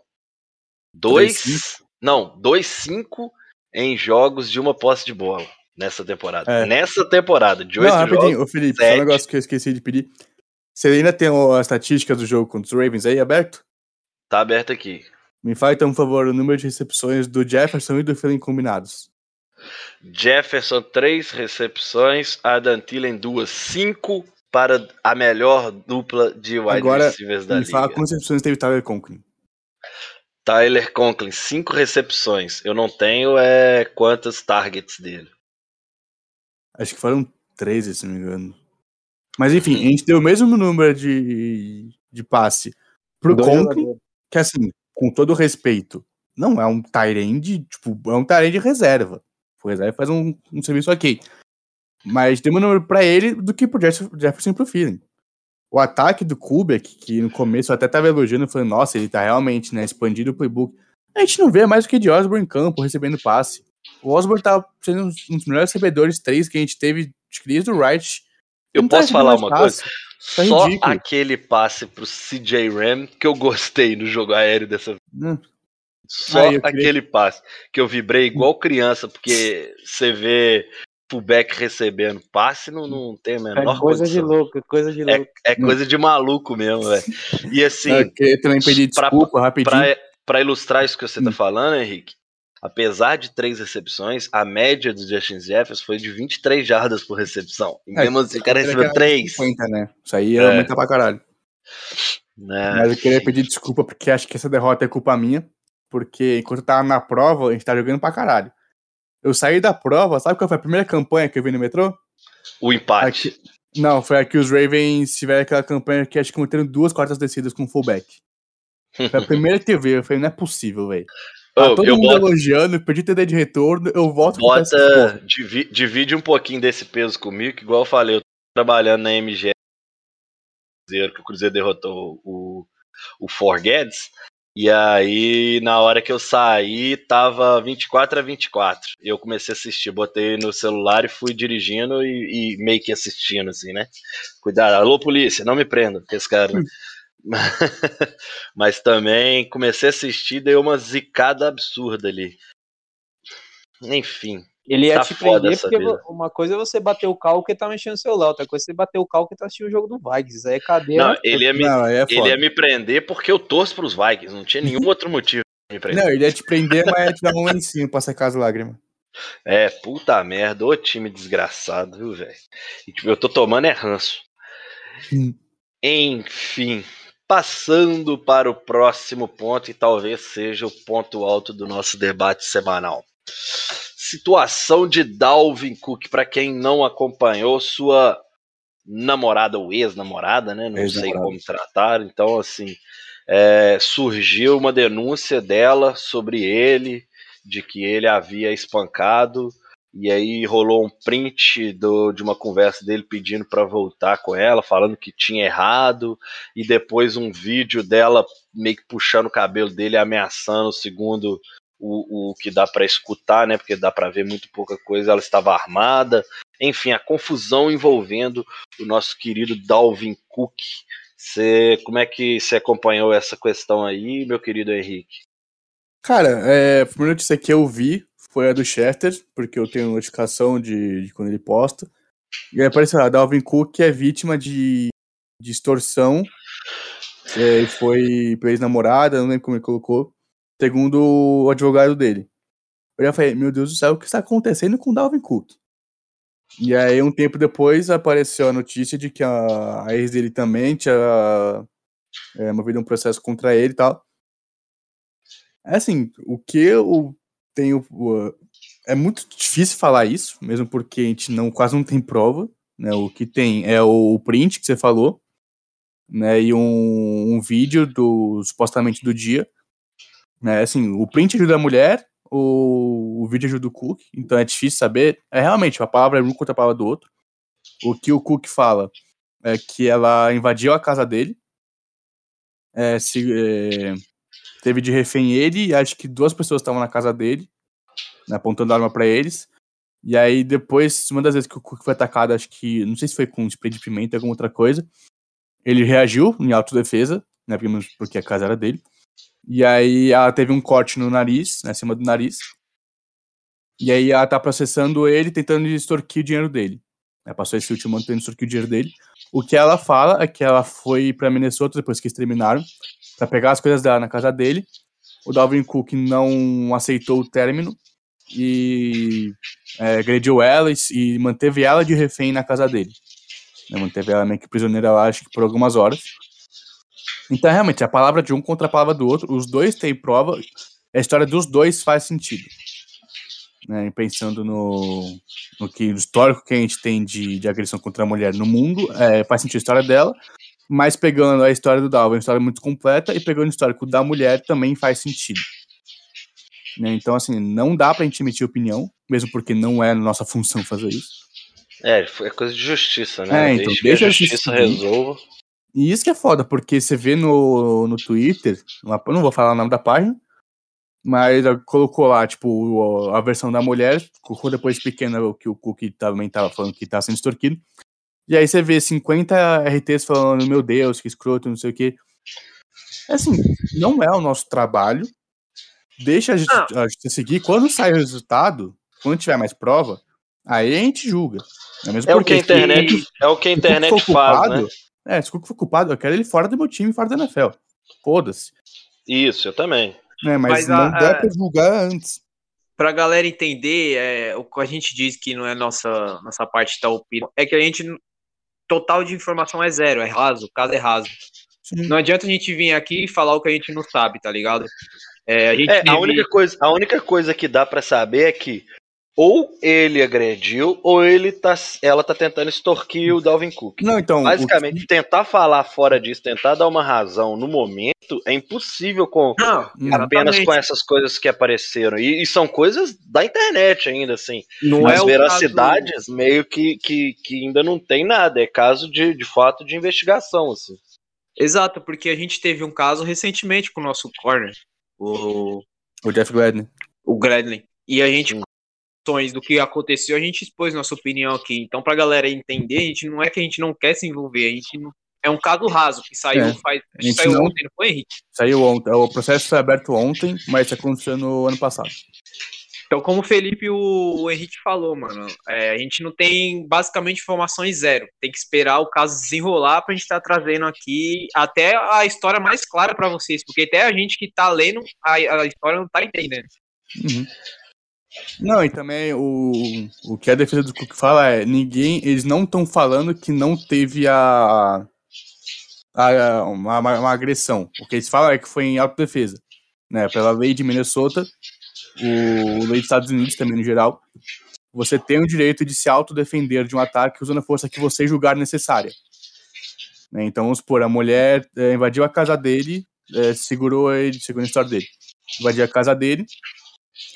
S2: 2. Não, 2-5 em jogos de uma posse de bola nessa temporada.
S3: É.
S2: Nessa temporada, de 8
S3: Não, rapidinho,
S2: jogos.
S3: Felipe, só um
S2: sete.
S3: negócio que eu esqueci de pedir. Você ainda tem as estatísticas do jogo contra os Ravens aí aberto?
S2: Tá aberto aqui.
S3: Me fala então, por favor, o número de recepções do Jefferson e do Thielen combinados.
S2: Jefferson, 3 recepções. Adam Thielen, 2. 5 para a melhor dupla de wide
S3: Agora,
S2: receivers da
S3: Me fala
S2: liga.
S3: quantas recepções teve Tyler Conklin.
S2: Tyler Conklin, 5 recepções. Eu não tenho é quantas targets dele.
S3: Acho que foram 13, se não me engano. Mas enfim, a gente deu o mesmo número de, de passe pro
S5: Dois
S3: Conklin,
S5: jogadores.
S3: que assim, com todo respeito, não é um Tyrande, tipo, é um Tyrande reserva. O reserva faz um, um serviço ok. Mas deu um número pra ele do que pro Jeff- Jefferson e pro Feeling. O ataque do Kubek, que no começo eu até tava elogiando, falando, nossa, ele tá realmente, né, expandindo o playbook. A gente não vê mais do que de Osborne em campo, recebendo passe. O Osborne tá sendo um dos melhores recebedores três que a gente teve desde o Wright.
S2: Eu
S3: Não tá
S2: posso
S3: recebendo
S2: falar uma
S3: passe.
S2: coisa?
S3: Tá
S2: Só
S3: ridículo.
S2: aquele passe pro CJ Ram que eu gostei no jogo aéreo dessa vez.
S3: Hum.
S2: Só
S3: Ah, eu queria-
S2: aquele passe que eu vibrei igual criança, porque você vê fullback recebendo passe, não, não tem a menor
S5: É coisa de
S2: condição.
S5: louco, é coisa de louco.
S2: É coisa de maluco mesmo, velho. E assim,
S3: Eu queria também pedir
S2: pra-
S3: desculpa rapidinho.
S2: Pra, pra ilustrar isso que você tá
S3: Hum.
S2: falando, Henrique, apesar de três recepções, a média do Justin Jefferson foi de 23 jardas por recepção. E
S3: É,
S2: mesmo assim, o cara recebeu três.
S3: 50, né? Isso aí
S2: É.
S3: aumentar pra caralho. Mas eu queria pedir desculpa porque acho que essa derrota é culpa minha. Porque enquanto eu tava na prova, a gente tava jogando pra caralho. Eu saí da prova, sabe qual foi a primeira campanha que eu vi no metrô?
S2: O empate.
S3: Aqui- Não, foi aqui os Ravens tiveram aquela campanha que acho que cometeram duas quartas descidas com fullback. (laughs) Foi a primeira que eu vi, eu falei, não é possível, velho. Tá todo
S2: eu
S3: mundo
S2: boto,
S3: elogiando, perdi TD de retorno, eu volto
S2: bota divi- divide um pouquinho desse peso comigo, que igual eu falei, eu tô trabalhando na MG que o Cruzeiro derrotou o, o Forguedes. E aí, na hora que eu saí, tava 24 a 24. E eu comecei a assistir, botei no celular e fui dirigindo e, e meio que assistindo, assim, né? Cuidado, alô polícia, não me prendam, que esse cara. (laughs) Mas também comecei a assistir, dei uma zicada absurda ali. Enfim,
S4: Ele ia
S2: Tá
S4: te prender porque
S2: vida.
S4: uma coisa é você bater o carro que tá mexendo no celular, outra coisa é você bater o carro que tá assistindo o jogo do Vikings. Aí é cadeira.
S2: não, ele ia me,
S3: Não, aí é
S2: ele ia me prender porque eu torço pros Vikings, não tinha nenhum outro motivo pra me prender.
S3: Não, ele ia te prender, mas ia te dar um lencinho pra secar as lágrimas.
S2: É, puta merda, ô time desgraçado, viu, velho? E, tipo, eu tô tomando é ranço.
S3: Hum.
S2: Enfim, passando para o próximo ponto, e talvez seja o ponto alto do nosso debate semanal. Situação de Dalvin Cook, para quem não acompanhou, sua namorada ou ex-namorada, né? Não sei como tratar. Então, assim, é, surgiu uma denúncia dela sobre ele, de que ele havia espancado, e aí rolou um print do, de uma conversa dele pedindo para voltar com ela, falando que tinha errado, e depois um vídeo dela meio que puxando o cabelo dele, ameaçando, segundo o, o que dá para escutar, né? Porque dá para ver muito pouca coisa. Ela estava armada. Enfim, a confusão envolvendo o nosso querido Dalvin Cook. Cê, como é que você acompanhou essa questão aí, meu querido Henrique?
S3: Cara, é, a primeira notícia que eu vi foi a do Chester, porque eu tenho notificação de, de quando ele posta. E aí apareceu lá, Dalvin Cook é vítima de, de extorsão. É, foi pra ex-namorada, não lembro como ele colocou, segundo o advogado dele. Eu já falei, meu Deus do céu, o que está acontecendo com o Dalvin Cook? E aí, um tempo depois, apareceu a notícia de que a, a ex dele também tinha é, movido um processo contra ele e tal. É assim, o que eu tenho. É muito difícil falar isso, mesmo porque a gente não, quase não tem prova. Né? O que tem é o print que você falou, né? E um, um vídeo do supostamente do dia. Né? Assim, o print da mulher o, o vídeo ajuda o Cook, então é difícil saber. É realmente, a palavra é um contra a palavra do outro. O que o Cook fala é que ela invadiu a casa dele, é, se, é, teve de refém ele acho que duas pessoas estavam na casa dele, né, apontando arma para eles. E aí depois, uma das vezes que o Cook foi atacado, acho que, não sei se foi com spray de pimenta ou alguma outra coisa, ele reagiu em autodefesa, né, porque a casa era dele. E aí ela teve um corte no nariz, né, acima do nariz. E aí ela tá processando ele, tentando extorquir o dinheiro dele. Né, passou esse último ano tentando extorquir o dinheiro dele. O que ela fala é que ela foi para Minnesota depois que eles terminaram, para pegar as coisas dela na casa dele. O Dalvin Cook não aceitou o término e é, agrediu ela e, e, manteve ela de refém na casa dele. Né, manteve ela meio que prisioneira lá, acho que por algumas horas. Então, realmente, a palavra de um contra a palavra do outro, os dois têm prova, a história dos dois faz sentido. Né, pensando no, no que o histórico que a gente tem de, de agressão contra a mulher no mundo, é, faz sentido a história dela, mas pegando a história do Dalvin, uma história muito completa, e pegando o histórico da mulher também faz sentido. Né, então, assim, não dá pra gente emitir opinião, mesmo porque não é nossa função fazer isso.
S2: É, é coisa de justiça, né?
S3: É, então,
S2: Deixa,
S3: deixa
S2: a justiça
S3: justiça
S2: resolva.
S3: E isso que é foda, porque você vê no, no Twitter, eu não vou falar o nome da página, mas ela colocou lá, tipo, a versão da mulher, colocou depois pequena o que o Cook também tava falando que tá sendo extorquido. E aí você vê 50 RTs falando, meu Deus, que escroto, não sei o quê. É Assim, não é o nosso trabalho. Deixa a gente, a gente seguir. Quando sai o resultado, quando tiver mais prova, aí a gente julga. É, mesmo
S2: É o que a internet,
S3: Cook-
S2: é o que a internet faz, né?
S3: É, se o Cook for culpado, eu quero ele fora do meu time, fora da NFL. Foda-se.
S2: Isso, eu também.
S3: né? Mas,
S4: Mas a-
S3: não dá
S4: a-
S3: pra julgar antes.
S4: Pra galera entender, é, o que a gente diz que não é nossa, nossa parte da opinião, é que a gente. Total de informação é zero, é raso, o caso é raso.
S3: Sim.
S4: Não adianta a gente vir aqui e falar o que a gente não sabe, tá ligado? É, a gente
S2: É, a única coisa, a única coisa que dá pra saber é que ou ele agrediu ou ele tá, ela tá tentando extorquir o Dalvin Cook.
S3: Não, então. o
S2: Basicamente, tentar falar fora disso, tentar dar uma razão no momento, é impossível com
S4: Não,
S2: apenas com essas coisas que apareceram. E, e são coisas da internet ainda, assim.
S4: Não
S2: As
S4: é o
S2: veracidades meio que, que, que ainda não tem nada. É caso de, de fato de investigação, assim.
S4: Exato, porque a gente teve um caso recentemente com o nosso corner, o,
S3: O Jeff Gladney.
S4: o Gradley. E a gente,
S2: Hum.
S4: Questões do que aconteceu, a gente expôs nossa opinião aqui. Então, pra galera entender, a gente não é que a gente não quer se envolver, a gente não. É um caso raso que saiu,
S3: É,
S4: faz,
S3: a gente
S4: saiu
S3: não-
S4: ontem, não foi, Henrique?
S3: Saiu ontem. O processo foi aberto ontem, mas aconteceu no ano passado.
S4: Então, como o Felipe e o, o Henrique falou, mano, é, a gente não tem basicamente informações zero. Tem que esperar o caso desenrolar pra gente estar trazendo aqui até a história mais clara pra vocês, porque até a gente que tá lendo, a, a história não tá entendendo.
S3: Uhum. Não, e também o, o que a defesa do Cook fala é ninguém, eles não estão falando que não teve a, a uma, uma- agressão. O que eles falam é que foi em autodefesa, né? Pela lei de Minnesota, o lei dos Estados Unidos também no geral, você tem o direito de se autodefender de um ataque usando a força que você julgar necessária. Né? Então, vamos supor, a mulher eh, invadiu a casa dele, eh, segurou ele, segundo a história dele, invadiu a casa dele,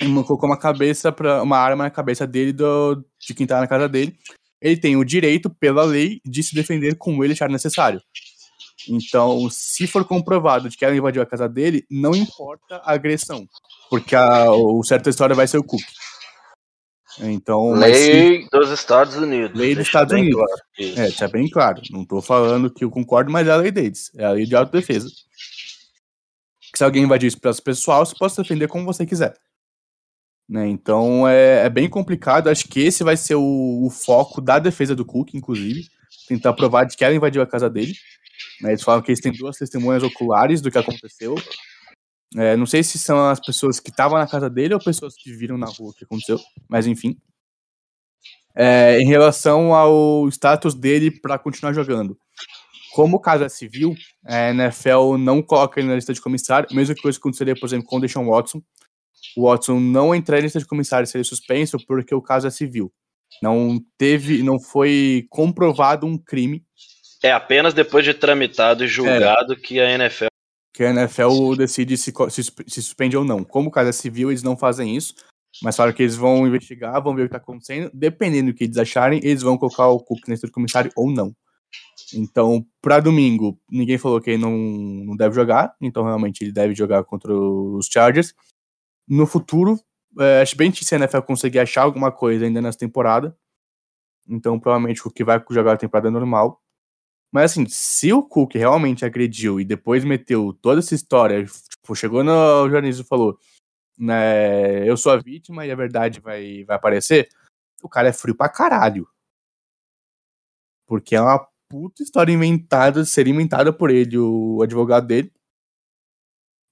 S3: e colocou uma cabeça para uma arma na cabeça dele do, de quem tá na casa dele. Ele tem o direito, pela lei, de se defender como ele achar necessário. Então, se for comprovado de que ela invadiu a casa dele, não importa a agressão, porque a, o certo da história vai ser o Cook. Então, se-
S2: Lei dos Estados Unidos.
S3: Lei dos Estados Unidos.
S2: claro isso.
S3: é, bem claro. Não tô falando que eu concordo, mas é a lei deles. É a lei de autodefesa. Que se alguém invadir espaço pessoal, você pode se defender como você quiser. Né? Então é, é bem complicado. Acho que esse vai ser o, o foco da defesa do Cook, inclusive. Tentar provar de que ela invadiu a casa dele. Né? Eles falam que eles têm duas testemunhas oculares do que aconteceu. É, não sei se são as pessoas que estavam na casa dele ou pessoas que viram na rua o que aconteceu, mas enfim. É, em relação ao status dele para continuar jogando. Como o caso é civil, a NFL não coloca ele na lista de comissário, mesma coisa que aconteceria, por exemplo, com o Deshaun Watson. O Watson não entraria na lista de comissário, seria suspenso porque o caso é civil. Não teve, não foi comprovado um crime.
S2: É apenas depois de tramitado e julgado que a NFL
S3: que a NFL decide se, se, se suspende ou não. Como o caso é civil, eles não fazem isso, mas falaram que eles vão investigar, vão ver o que tá acontecendo. Dependendo do que eles acharem, eles vão colocar o Cook na lista do comissário ou não. Então, pra domingo, ninguém falou que ele não, não deve jogar, então realmente ele deve jogar contra os Chargers. No futuro, é, acho bem difícil se a NFL conseguir achar alguma coisa ainda nessa temporada. Então, provavelmente o Cook vai jogar a temporada normal. Mas assim, se o Cook realmente agrediu e depois meteu toda essa história, tipo, chegou no jornalista e falou, né, eu sou a vítima e a verdade vai, vai aparecer, o cara é frio pra caralho. Porque é uma puta história inventada, seria inventada por ele, o advogado dele.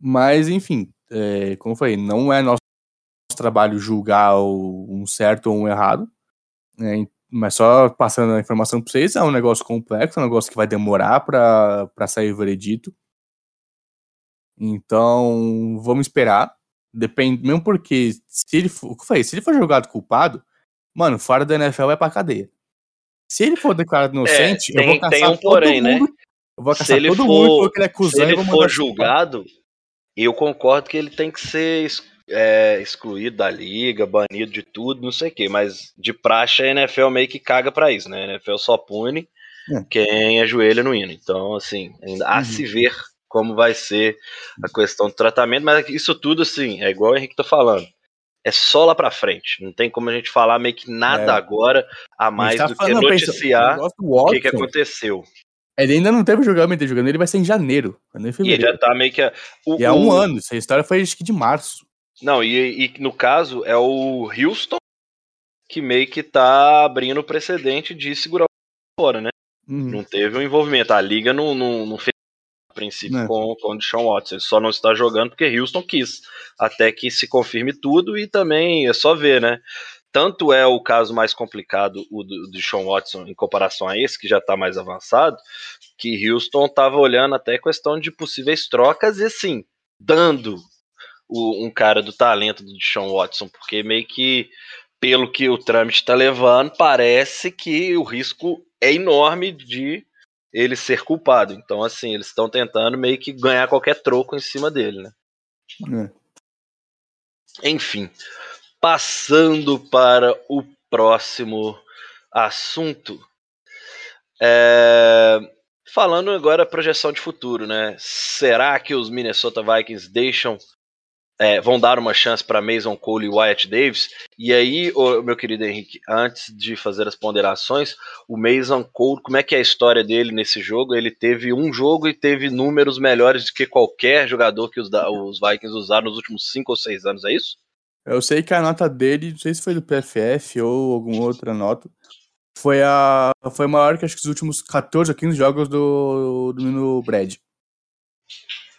S3: Mas, enfim, é, como eu falei, não é nosso trabalho julgar o- um certo ou um errado. né, mas só passando a informação pra vocês, é um negócio complexo, é um negócio que vai demorar pra, pra sair o veredito. Então, vamos esperar. Depende, mesmo porque se ele for, eu falei, se ele for julgado culpado, mano, fora da NFL vai pra cadeia. Se ele for declarado inocente, eu
S2: tem-
S3: vou caçar
S2: tem um
S3: todo
S2: porém, né?
S3: mundo. Eu vou
S2: Se
S3: caçar todo
S2: for-
S3: mundo que falou que ele é
S2: Se
S3: cuzão e
S2: ele for julgado, eu concordo que ele tem que ser é, excluído da liga, banido de tudo, não sei o quê. Mas de praxe a NFL meio que caga pra isso, né? A NFL só pune
S3: É.
S2: quem ajoelha no hino. Então, assim, ainda há
S3: Uhum.
S2: se ver como vai ser a questão do tratamento, mas isso tudo, assim, é igual o Henrique tá falando. É só lá pra frente. Não tem como a gente falar meio que nada
S3: É.
S2: agora a
S3: A
S2: mais
S3: tá
S2: do que
S3: falando, pensa, o
S2: noticiar
S3: do
S2: o que, que aconteceu.
S3: Ele ainda não teve julgamento dele jogando, ele vai ser em janeiro, é em
S2: E
S3: fevereiro.
S2: já tá meio que. a- o-
S3: E há um
S2: o-
S3: ano, essa história foi acho que de março.
S2: Não, e, e no caso é o Houston que meio que tá abrindo o precedente de segurar o fora, né?
S3: Uhum.
S2: Não teve um envolvimento. A liga não, não, não fez a princípio
S3: É.
S2: com, com o Deshaun Watson. Ele só não está jogando porque Houston quis. Até que se confirme tudo e também é só ver, né? Tanto é o caso mais complicado, o do, do Deshaun Watson, em comparação a esse, que já tá mais avançado, que Houston tava olhando até questão de possíveis trocas e assim, dando o- um cara do talento do Deshaun Watson, porque meio que, pelo que o trâmite está levando, parece que o risco é enorme de ele ser culpado. Então, assim, eles estão tentando meio que ganhar qualquer troco em cima dele, né?
S3: É.
S2: Enfim, passando para o próximo assunto. É, Falando agora projeção de futuro, né? Será que os Minnesota Vikings deixam é, vão dar uma chance para Mason Cole e Wyatt Davis? E aí, ô, meu querido Henrique, antes de fazer as ponderações, o Mason Cole, como é que é a história dele nesse jogo? Ele teve um jogo e teve números melhores do que qualquer jogador que os, os Vikings usaram nos últimos cinco ou seis anos, é isso?
S3: Eu sei que a nota dele, não sei se foi do PFF ou alguma outra nota, foi a foi maior que acho que os últimos 14 ou 15 jogos do, do menino Brad.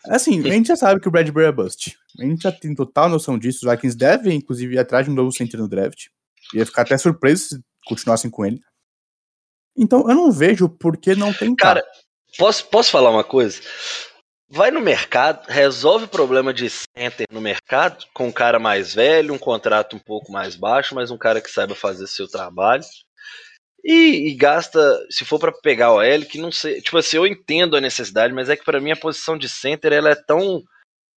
S3: Assim, a gente já sabe que o Bradbury é bust. A gente já tem total noção disso. Os Vikings devem, inclusive, ir atrás de um novo center no draft. Ia ficar até surpreso se continuassem com ele. Então, eu não vejo por que não tentar.
S2: Cara, posso, posso falar uma coisa? Vai no mercado, resolve o problema de center no mercado, com um cara mais velho, um contrato um pouco mais baixo, mas um cara que saiba fazer seu trabalho. E, e gasta, se for pra pegar o L, que não sei. Tipo assim, eu entendo a necessidade, mas é que pra mim a posição de center ela é tão,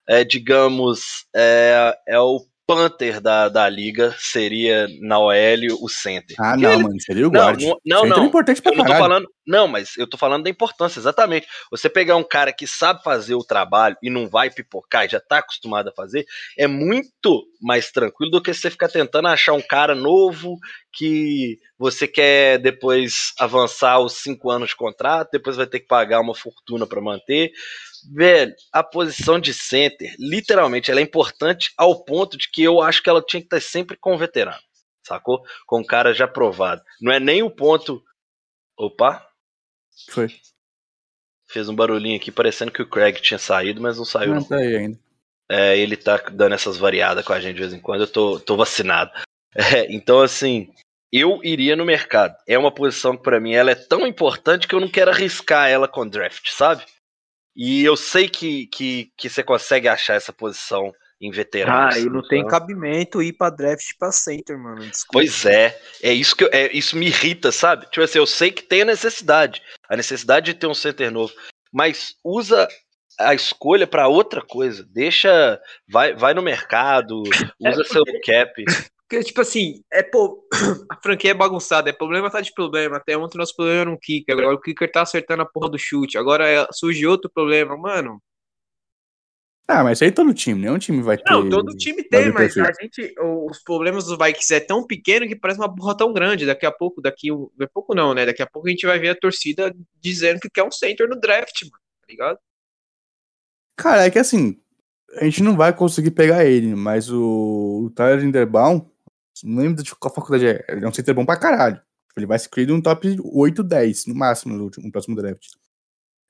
S2: é, digamos, é, é o Panther da, da liga, seria na OL o center.
S3: ah,
S2: Porque
S3: não,
S2: ele-
S3: mano, seria o
S2: Não,
S3: guard.
S2: não, não,
S3: é
S2: não.
S3: importante pra
S2: Eu não tô falando. Não, mas eu tô falando da importância, exatamente. Você pegar um cara que sabe fazer o trabalho e não vai pipocar já tá acostumado a fazer, é muito mais tranquilo do que você ficar tentando achar um cara novo que você quer depois avançar os cinco anos de contrato, depois vai ter que pagar uma fortuna para manter. Velho, a posição de center, literalmente, ela é importante ao ponto de que eu acho que ela tinha que estar sempre com veterano, sacou? Com um cara já provado. Não é nem o ponto. Opa,
S3: Foi.
S2: fez um barulhinho aqui parecendo que o Craig tinha saído, mas não saiu.
S3: Não,
S2: Não.
S3: tá aí ainda.
S2: É, ele tá dando essas variadas com a gente de vez em quando. Eu tô, tô vacinado. (laughs) É, então, assim, eu iria no mercado. É uma posição que, pra mim, ela é tão importante que eu não quero arriscar ela com draft, sabe? E eu sei que, que, que você consegue achar essa posição em veteranos.
S5: Ah, e não tem
S2: então-
S5: cabimento ir pra draft pra center, mano. Desculpa.
S2: Pois é, é isso que eu- é, isso me irrita, sabe? Tipo assim, eu sei que tem a necessidade, a necessidade de ter um center novo, mas usa a escolha para outra coisa. Deixa, vai, vai no mercado, (laughs)
S4: É
S2: usa seu cap.
S4: Porque, tipo assim, é, pô, (clears throat) a franquia é bagunçada, é problema tá de problema. Até ontem nosso problema era um kicker, agora o kicker tá acertando a porra do chute, agora é- surge outro problema, mano.
S3: Ah, mas isso aí todo time, nenhum time vai ter.
S4: Não, todo time tem, mas a gente, os problemas dos Vikings é tão pequeno que parece uma porra tão grande. Daqui a pouco, daqui, um- daqui a pouco não, né? Daqui a pouco a gente vai ver a torcida dizendo que quer um center no draft, mano, tá ligado?
S3: Cara, é que assim, a gente não vai conseguir pegar ele, mas o, o Tyler Linderbaum, não lembro de qual faculdade é, ele é um center bom pra caralho. Ele vai se criar um top 8, 10, no máximo, no, último, no próximo draft.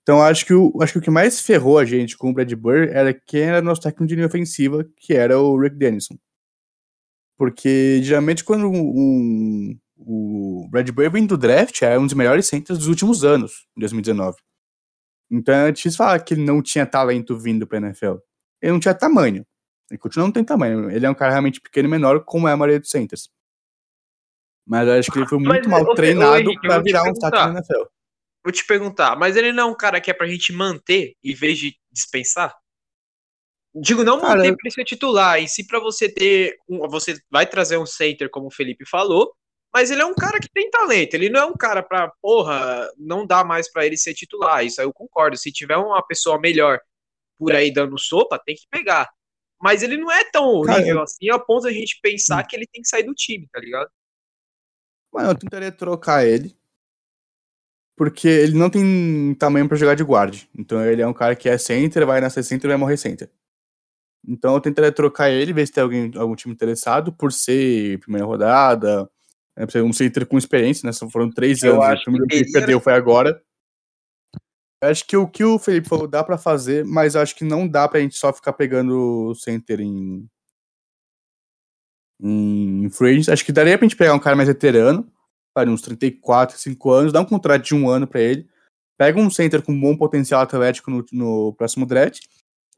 S3: Então acho que, o, acho que o que mais ferrou a gente com o Brad Burr era quem era nosso técnico de linha ofensiva, que era o Rick Dennison. Porque geralmente quando um, o Brad Burr vem do draft, é um dos melhores centers dos últimos anos, em 2019. Então é difícil falar que ele não tinha talento vindo pra NFL. Ele não tinha tamanho. Ele continua não tem tamanho. Ele é um cara realmente pequeno e menor, como é a maioria dos centers. Mas eu acho que ele foi muito
S4: Mas,
S3: mal treinado
S4: te
S3: virar um
S4: perguntar.
S3: na NFL.
S4: Vou te perguntar, mas ele não é um cara que é pra gente manter em vez de dispensar? Digo, não
S3: Cara,
S4: manter pra ele ser titular, e sim pra você ter. Um, você vai trazer um center, como o Felipe falou, mas ele é um cara que tem talento. Ele não é um cara pra, porra, não dá mais pra ele ser titular. Isso aí eu concordo. Se tiver uma pessoa melhor por aí dando sopa, tem que pegar. Mas ele não é tão
S3: Cara,
S4: horrível assim a ponto da gente pensar que ele tem que sair do time, tá ligado?
S3: Mano, eu tentaria trocar ele. Porque ele não tem tamanho pra jogar de guard. Então ele é um cara que é center, vai nascer center e vai morrer center. Então eu tentaria trocar ele, ver se tem alguém, algum time interessado, por ser primeira rodada, né, um center com experiência, né? Só foram três
S4: Eu
S3: anos,
S4: acho
S3: o primeiro
S4: que
S3: que ele perdeu foi agora. Eu acho que o que o Felipe falou dá pra fazer, mas acho que não dá pra gente só ficar pegando o center em. em free. Acho que daria pra gente pegar um cara mais veterano, para uns 34, 5 anos, dá um contrato de um ano pra ele, pega um center com bom potencial atlético no, no próximo draft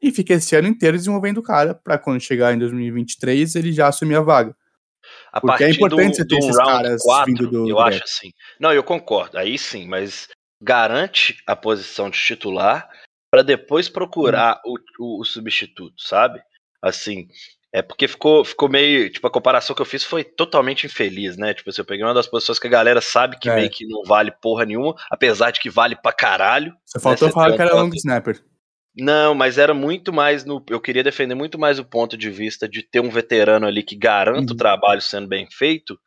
S3: e fica esse ano inteiro desenvolvendo o cara pra quando chegar em 2023 ele já assumir a vaga.
S2: A
S3: Porque é importante
S2: do,
S3: você ter esses caras
S2: 4,
S3: vindo do
S2: eu acho assim. Não, eu concordo. Aí sim, mas garante a posição de titular para depois procurar o, o, o substituto, sabe? Assim, é porque ficou, ficou meio. Tipo, a comparação que eu fiz foi totalmente infeliz, né? Tipo, assim, eu peguei uma das posições que a galera sabe que
S3: É.
S2: meio que não vale porra nenhuma, apesar de que vale pra caralho.
S3: Só faltou
S2: Você
S3: falar que era long snapper.
S2: Não, mas era muito mais no. Eu queria defender muito mais o ponto de vista de ter um veterano ali que garanta o
S3: Uhum.
S2: trabalho sendo bem feito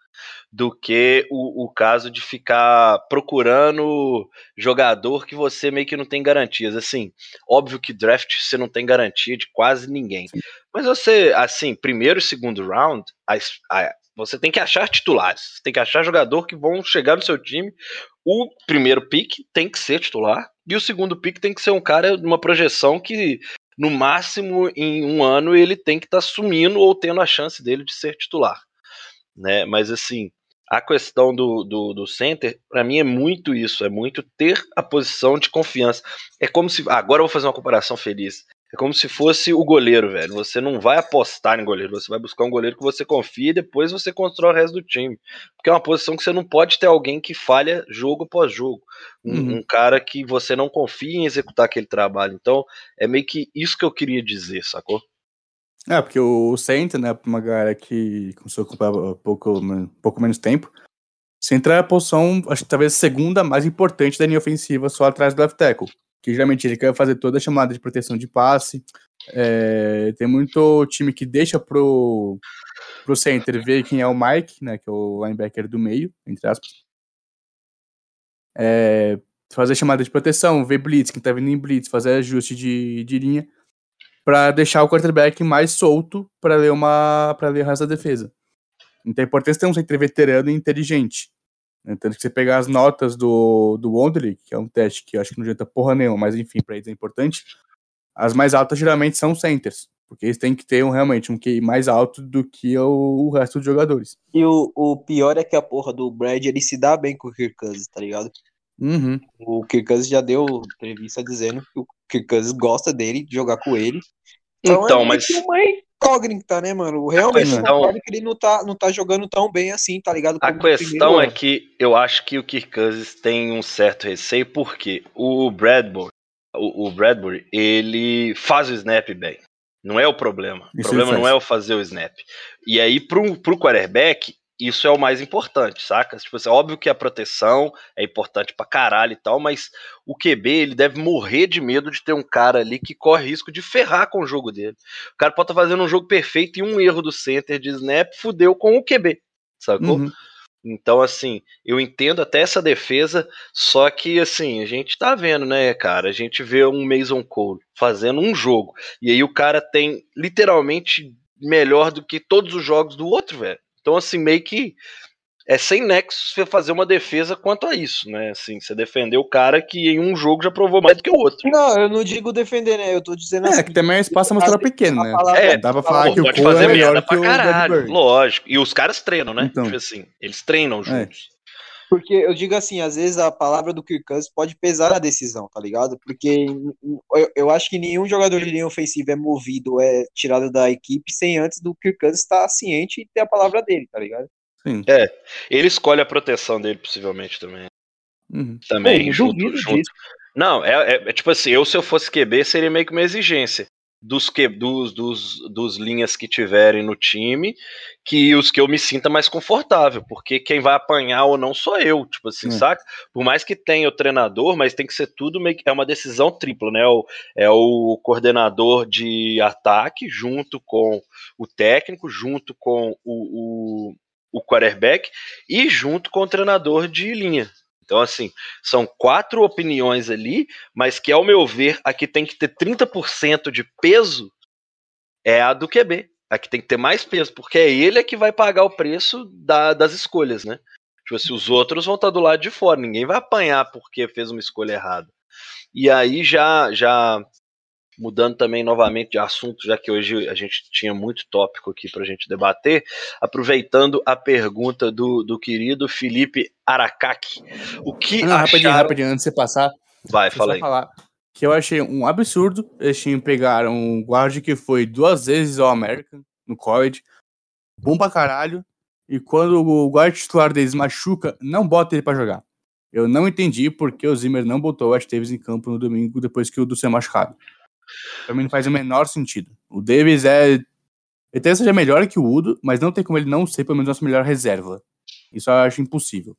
S2: do que o, o caso de ficar procurando jogador que você meio que não tem garantias. Assim, óbvio que draft você não tem garantia de quase ninguém. Mas você, assim, primeiro e segundo round, as- a- você tem que achar titulares. Você tem que achar jogador que vão chegar no seu time. O primeiro pick tem que ser titular. E o segundo pick tem que ser um cara numa projeção que, no máximo, em um ano, ele tem que estar sumindo ou tendo a chance dele de ser titular. Né? Mas assim, a questão do, do, do center, pra mim, é muito isso. É muito ter a posição de confiança. É como se. Agora eu vou fazer uma comparação feliz. É como se fosse o goleiro, velho. Você não vai apostar em goleiro, você vai buscar um goleiro que você confia e depois você constrói o resto do time. Porque é uma posição que você não pode ter alguém que falha jogo após jogo. Um,
S3: Uhum.
S2: um cara que você não confia em executar aquele trabalho. Então, é meio que isso que eu queria dizer, sacou?
S3: É, porque o center, né, pra uma galera que começou a acompanhar há pouco, pouco menos tempo, center é a posição, acho que talvez a segunda mais importante da linha ofensiva, só atrás do left tackle. Que geralmente ele quer fazer toda a chamada de proteção de passe. É, tem muito time que deixa pro, pro center ver quem é o Mike, né, que é o linebacker do meio, entre aspas. É, fazer chamada de proteção, ver blitz, quem tá vindo em blitz, fazer ajuste de, de linha para deixar o quarterback mais solto para ler uma para ler o resto da defesa. Então é importante ter um center veterano e inteligente. né? Tanto que você pegar as notas do, do Wonderly, que é um teste que eu acho que não adianta porra nenhuma, mas enfim, para eles é importante. As mais altas geralmente são centers, porque eles têm que ter um, realmente um QI mais alto do que o, o resto dos jogadores.
S5: E o, o pior é que a porra do Brad, ele se dá bem com o Kirk Cousins, tá ligado?
S3: Uhum.
S5: O Kirk Cousins já deu entrevista dizendo que o Kirk Cousins gosta dele, de jogar com ele.
S2: Então,
S5: é
S2: mas
S5: uma incógnita, né, mano? Realmente
S2: questão-
S5: concordo que ele não tá, não tá jogando tão bem assim, tá ligado?
S2: a
S5: Como primeiro
S2: questão é
S5: ano.
S2: que eu acho que o Kirk Cousins tem um certo receio, porque o Bradbury, o, o Bradbury, ele faz o snap bem. Não é o problema. O
S3: Isso
S2: problema
S3: ele
S2: não é o fazer o snap. E aí, pro, pro quarterback, isso é o mais importante, saca? Tipo assim, óbvio que a proteção é importante pra caralho e tal, mas o QB, ele deve morrer de medo de ter um cara ali que corre risco de ferrar com o jogo dele. O cara pode estar fazendo um jogo perfeito e um erro do center de snap fudeu com o QB, sacou?
S3: Uhum.
S2: Então, assim, eu entendo até essa defesa, só que, assim, a gente tá vendo, né, cara? A gente vê um Mason Cole fazendo um jogo, e aí o cara tem literalmente melhor do que todos os jogos do outro, velho. Então, assim, meio que é sem nexo você fazer uma defesa quanto a isso, né? Assim, você defender o cara que em um jogo já provou mais do que o outro.
S4: Não, eu não digo defender, né? Eu tô dizendo
S3: É,
S4: assim.
S3: que também o espaço amostrador pequeno, né?
S4: palavra-
S2: É,
S3: Dá pra falar
S4: palavra-
S3: que o
S2: pode fazer
S3: é melhor
S2: pra
S3: o
S2: caralho, lógico. E os caras treinam, né?
S3: Então.
S2: Tipo assim, eles treinam juntos.
S4: Porque eu digo assim, às vezes a palavra do Kirk Cousins pode pesar na decisão, tá ligado? Porque eu, eu acho que nenhum jogador de linha ofensiva é movido, é tirado da equipe sem antes do Kirk Cousins estar ciente e ter a palavra dele, tá ligado?
S3: Sim.
S2: Ele escolhe a proteção dele, possivelmente, também.
S3: Uhum.
S2: Também, junto, junto. Não, é, é- é tipo assim, eu se eu fosse QB, seria meio que uma exigência dos, que, dos, dos, dos linhas que tiverem no time, que os que eu me sinta mais confortável, porque quem vai apanhar ou não sou eu, tipo assim,
S3: É.
S2: saca? Por mais que tenha o treinador, mas tem que ser tudo meio que, é uma decisão tripla, né? O, é o coordenador de ataque junto com o técnico, junto com o, o, o quarterback e junto com o treinador de linha. Então, assim, são quatro opiniões ali, mas que, ao meu ver, a que tem que ter 30% de peso é a do QB. A que tem que ter mais peso, porque é ele é que vai pagar o preço da- das escolhas, né? Tipo assim, os outros vão estar do lado de fora, ninguém vai apanhar porque fez uma escolha errada. E aí, já, já mudando também novamente de assunto, já que hoje a gente tinha muito tópico aqui pra gente debater, aproveitando a pergunta do, do querido Felipe Aracaki. O que
S3: não, rapidinho,
S2: acharam...
S3: rapidinho, antes de você passar,
S2: Vai, fala aí.
S3: falar que eu achei um absurdo eles tinham pegaram um guarda que foi duas vezes ao American no college, bom pra caralho, e quando o guarda titular deles machuca, não bota ele pra jogar. Eu não entendi porque o Zimmer não botou o Ash Davis em campo no domingo depois que o Dudu é machucado. Pra mim não faz o menor sentido. O Davis é. Ele talvez seja melhor que o Udo, mas não tem como ele não ser pelo menos nossa melhor reserva. Isso eu acho impossível.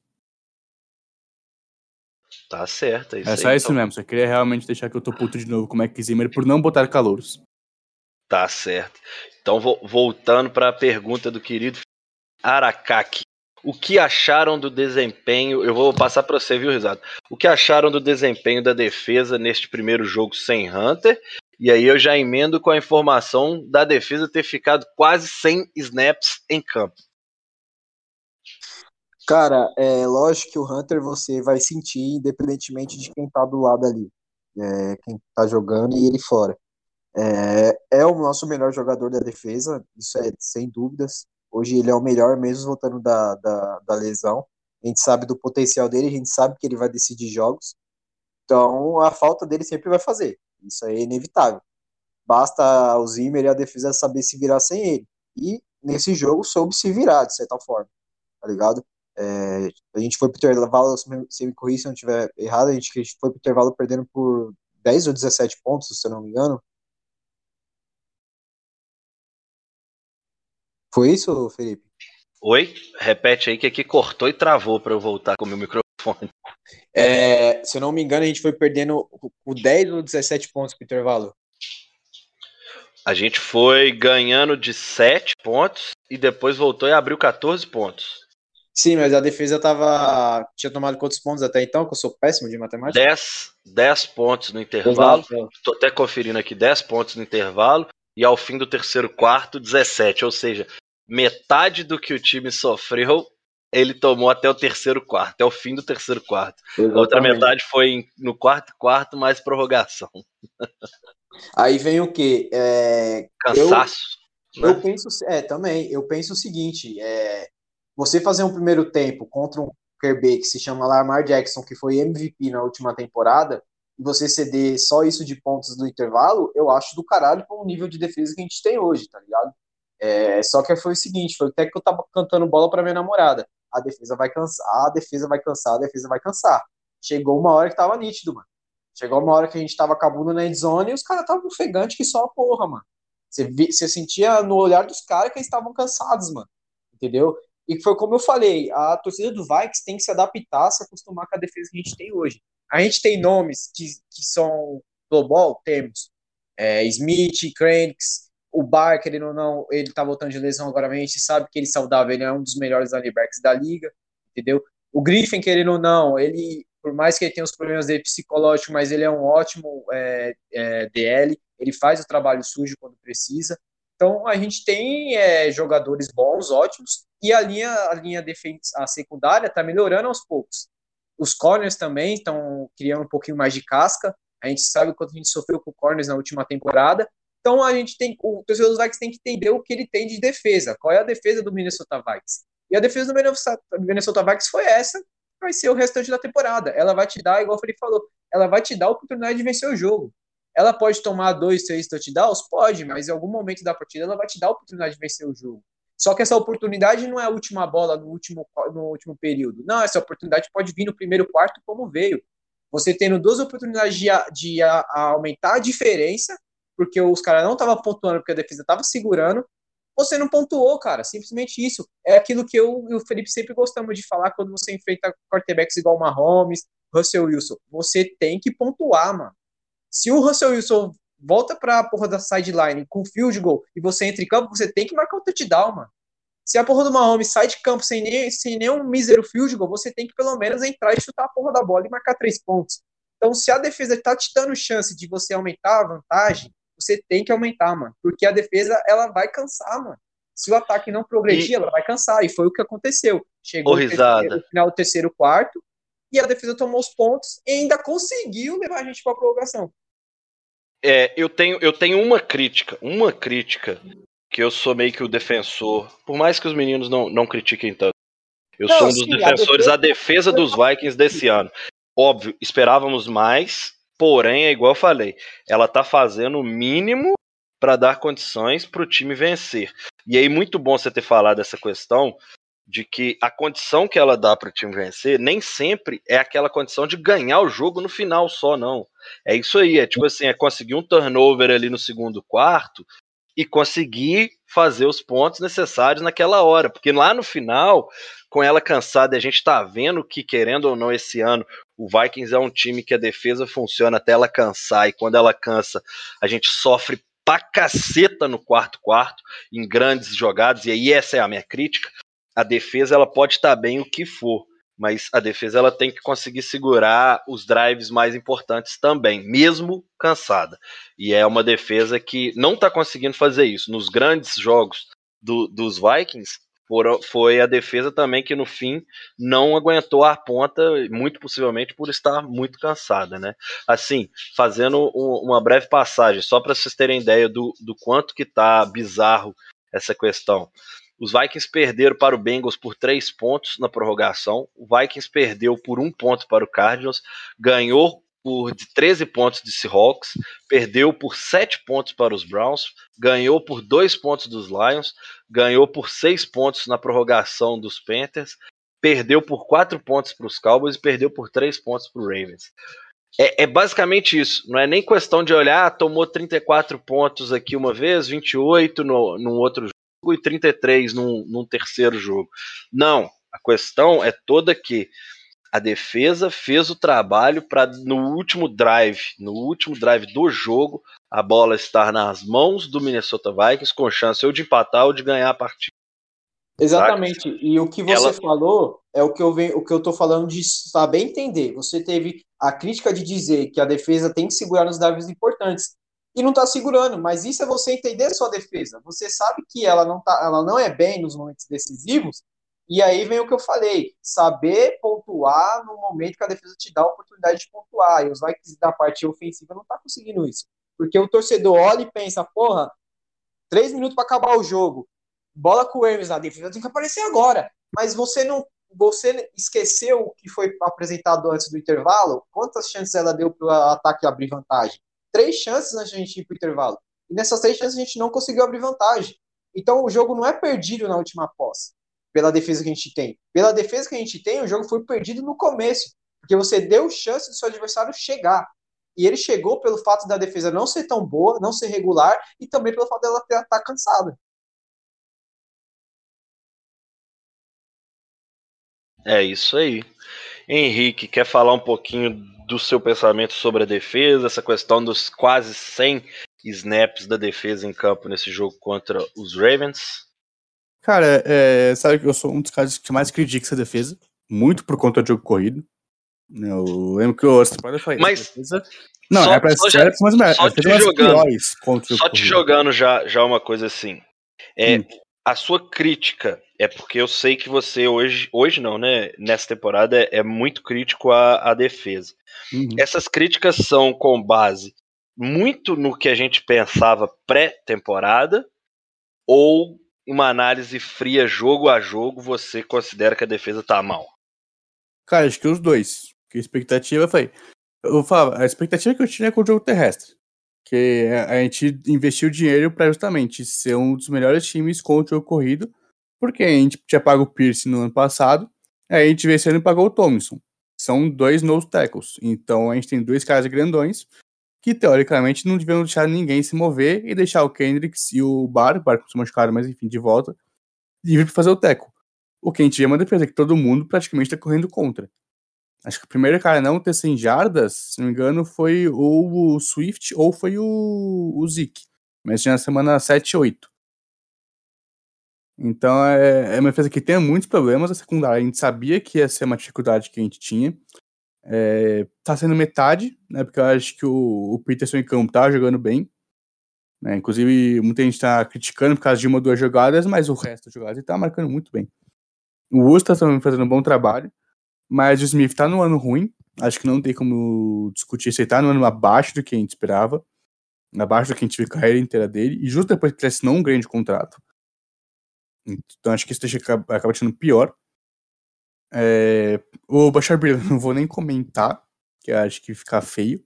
S2: Tá certo, é isso
S3: É
S2: aí.
S3: só isso
S2: então.
S3: mesmo. Só queria realmente deixar que eu tô puto de novo com o Mac Zimmer por não botar calouros.
S2: Tá certo. Então, vo- voltando para a pergunta do querido Aracaki. O que acharam do desempenho? Eu vou passar para você, viu, Risado? O que acharam do desempenho da defesa neste primeiro jogo sem Hunter? E aí eu já emendo com a informação da defesa ter ficado quase 100 snaps em campo.
S4: Cara, é lógico que o Hunter você vai sentir, independentemente de quem tá do lado ali. É, quem tá jogando e ele fora. É, é o nosso melhor jogador da defesa, isso é sem dúvidas. Hoje ele é o melhor, mesmo voltando da, da, da lesão. A gente sabe do potencial dele, a gente sabe que ele vai decidir jogos. Então a falta dele sempre vai fazer. Isso é inevitável. Basta o Zimmer e a defesa saber se virar sem ele. E nesse jogo soube se virar, de certa forma. Tá ligado? É, a gente foi pro intervalo, se me corrija se eu não estiver errado, a gente foi pro intervalo perdendo por 10 ou 17 pontos, se eu não me engano. Foi isso, Felipe?
S2: Oi? Repete aí que aqui cortou e travou para eu voltar com o meu microfone.
S4: É, se eu não me engano, a gente foi perdendo por 10 ou 17 pontos pro intervalo.
S2: A gente foi ganhando de 7 pontos e depois voltou e abriu 14 pontos.
S4: Sim, mas a defesa tava. Tinha tomado quantos pontos até então? Que eu sou péssimo de matemática.
S2: 10, 10 pontos no intervalo. Tô até conferindo aqui 10 pontos no intervalo. E ao fim do terceiro quarto, 17. Ou seja, metade do que o time sofreu, ele tomou até o terceiro quarto, até o fim do terceiro quarto. A outra
S4: Exatamente.
S2: metade foi no quarto quarto, mais prorrogação.
S4: Aí vem o quê? É,
S2: Cansaço.
S4: Eu
S2: né?
S4: penso, é, também, eu penso o seguinte, é, você fazer um primeiro tempo contra um QB que se chama Lamar Jackson, que foi MVP na última temporada, e você ceder só isso de pontos no intervalo, eu acho do caralho com o nível de defesa que a gente tem hoje, tá ligado? É, só que foi o seguinte, foi até que eu tava cantando bola pra minha namorada, a defesa vai cansar, a defesa vai cansar, a defesa vai cansar. Chegou uma hora que tava nítido, mano. Chegou uma hora que a gente tava acabando na endzone e os caras estavam ofegantes que só a porra, mano. Você, vi, você sentia no olhar dos caras que eles estavam cansados, mano. Entendeu? E foi como eu falei, a torcida do Vikings tem que se adaptar, se acostumar com a defesa que a gente tem hoje. A gente tem nomes que, que são global, temos é, Smith, Cranks, o Bar, querendo ou não, ele tá voltando de lesão agora, a gente sabe que ele é saudável, ele é um dos melhores linebackers da liga, entendeu? O Griffin, querendo ou não, ele, por mais que ele tenha os problemas dele psicológicos, mas ele é um ótimo é, é, DL, ele faz o trabalho sujo quando precisa. Então a gente tem é, jogadores bons, ótimos, e a linha, a linha defensa, a secundária está melhorando aos poucos. Os corners também estão criando um pouquinho mais de casca. A gente sabe o quanto a gente sofreu com corners na última temporada. Então a gente tem, o torcedor dos Vikings tem que entender o que ele tem de defesa. Qual é a defesa do Minnesota Vikings? E a defesa do Minnesota Vikings foi essa, vai ser o restante da temporada. Ela vai te dar, igual o Felipe falou, ela vai te dar a oportunidade de vencer o jogo. Ela pode tomar dois, três touchdowns? Pode, mas em algum momento da partida ela vai te dar a oportunidade de vencer o jogo. Só que essa oportunidade não é a última bola no último, no último período. Não, essa oportunidade pode vir no primeiro quarto como veio. Você tendo duas oportunidades de, de a, a aumentar a diferença, porque os caras não estavam pontuando, porque a defesa estava segurando, você não pontuou, cara. Simplesmente isso. É aquilo que eu e o Felipe sempre gostamos de falar quando você enfrenta quarterbacks igual o Mahomes, Russell Wilson. Você tem que pontuar, mano. Se o Russell Wilson volta pra porra da sideline com field goal e você entra em campo, você tem que marcar o touchdown, mano. Se a porra do Mahomes sai de campo sem, nem, sem nenhum mísero field goal, você tem que pelo menos entrar e chutar a porra da bola e marcar três pontos. Então, se a defesa tá te dando chance de você aumentar a vantagem, você tem que aumentar, mano. Porque a defesa, ela vai cansar, mano. Se o ataque não progredir, e... ela vai cansar. E foi o que aconteceu. Chegou no final do terceiro quarto, e a defesa tomou os pontos e ainda conseguiu levar a gente para a prorrogação.
S2: É, eu tenho, eu tenho uma crítica, uma crítica que eu sou meio que o defensor, por mais que os meninos não, não critiquem tanto. Eu não, sou um dos sim, defensores da defesa... defesa dos Vikings desse ano. Óbvio, esperávamos mais, porém, é igual eu falei, ela tá fazendo o mínimo para dar condições para o time vencer. E aí, muito bom você ter falado dessa questão, de que a condição que ela dá para o time vencer nem sempre é aquela condição de ganhar o jogo no final só, não. É isso aí, é tipo assim, é conseguir um turnover ali no segundo quarto e conseguir fazer os pontos necessários naquela hora, porque lá no final, com ela cansada, a gente tá vendo que querendo ou não esse ano, o Vikings é um time que a defesa funciona até ela cansar e quando ela cansa, a gente sofre pra caceta no quarto quarto, em grandes jogadas, e aí essa é a minha crítica, a defesa ela pode estar bem o que for, mas a defesa ela tem que conseguir segurar os drives mais importantes também, mesmo cansada. E é uma defesa que não está conseguindo fazer isso. Nos grandes jogos do, dos Vikings, foi a defesa também que no fim não aguentou a ponta, muito possivelmente por estar muito cansada, né? Assim, fazendo uma breve passagem, só para vocês terem ideia do, do quanto que tá bizarro essa questão. Os Vikings perderam para o Bengals por três pontos na prorrogação. O Vikings perdeu por um ponto para o Cardinals, ganhou por 13 pontos de Seahawks, perdeu por 7 pontos para os Browns, ganhou por 2 pontos dos Lions, ganhou por 6 pontos na prorrogação dos Panthers, perdeu por 4 pontos para os Cowboys e perdeu por 3 pontos para o Ravens. É, é, basicamente isso, não é nem questão de olhar, ah, tomou 34 pontos aqui uma vez, 28 no, no outro e 33 num, num terceiro jogo. Não, a questão é toda que a defesa fez o trabalho para no último drive, no último drive do jogo, a bola estar nas mãos do Minnesota Vikings com chance ou de empatar ou de ganhar a partida.
S4: Exatamente. Sabe? E o que você Ela... falou é o que eu venho, o que eu tô falando de saber entender. Você teve a crítica de dizer que a defesa tem que segurar nos drives importantes e não está segurando. Mas isso é você entender sua defesa. Você sabe que ela não, tá, ela não é bem nos momentos decisivos, e aí vem o que eu falei: saber pontuar no momento que a defesa te dá a oportunidade de pontuar. E os Vikings da parte ofensiva não tá conseguindo isso. Porque o torcedor olha e pensa, porra, três minutos para acabar o jogo. Bola com o Hermes na defesa tem que aparecer agora. Mas você não. Você esqueceu o que foi apresentado antes do intervalo? Quantas chances ela deu para o ataque abrir vantagem? Três chances antes de a gente ir para o intervalo. E nessas três chances a gente não conseguiu abrir vantagem. Então o jogo não é perdido na última posse, pela defesa que a gente tem. Pela defesa que a gente tem, o jogo foi perdido no começo, porque você deu chance do seu adversário chegar.
S5: E ele chegou pelo fato da defesa não ser tão boa, não ser regular, e também pelo fato dela estar tá cansada.
S2: É isso aí. Henrique, quer falar um pouquinho do seu pensamento sobre a defesa, essa questão dos quase 100 snaps da defesa em campo nesse jogo contra os Ravens?
S3: Cara, é, sabe que eu sou um dos caras que mais critica essa defesa, muito por conta do jogo corrido. Eu lembro que o temporada foi
S2: mas
S3: defesa... Não, só, é pra ser mas
S2: é, só te jogando, só te jogando já, já uma coisa assim. É, hum. A sua crítica é porque eu sei que você hoje, hoje não, né? Nessa temporada é, é muito crítico à, à defesa. Uhum. Essas críticas são com base muito no que a gente pensava pré-temporada ou uma análise fria jogo a jogo você considera que a defesa tá mal?
S3: Cara, acho que os dois. Que a expectativa foi. Eu falava, a expectativa que eu tinha é com o jogo terrestre. Que a gente investiu dinheiro para justamente ser um dos melhores times contra o jogo corrido. Porque a gente tinha pago o Pierce no ano passado. Aí a gente veio esse e pagou o Thompson. São dois nose tackles. Então a gente tem dois caras grandões que teoricamente não deviam deixar ninguém se mover e deixar o Kendricks e o Bar, o Bar se machucaram, mas enfim, de volta, livre para fazer o teco. O que a gente vê é uma defesa que todo mundo praticamente está correndo contra. Acho que o primeiro cara a não ter 100 jardas, se não me engano, foi ou o Swift ou foi o, o Zeke. Mas tinha na semana 7 e 8. Então é, é uma defesa que tem muitos problemas. A secundária a gente sabia que ia ser uma dificuldade que a gente tinha. É, tá sendo metade, né? Porque eu acho que o, o Peterson em campo tá jogando bem. Né, inclusive, muita gente tá criticando por causa de uma ou duas jogadas, mas o resto das jogadas ele tá marcando muito bem. O Usta tá também fazendo um bom trabalho, mas o Smith tá no ano ruim. Acho que não tem como discutir se ele tá no ano abaixo do que a gente esperava, abaixo do que a gente viu a carreira inteira dele, e justo depois que ele assinou um grande contrato. Então acho que isso deixa, acaba sendo pior. É, o Bashar Bill (laughs) não vou nem comentar, que acho que fica feio.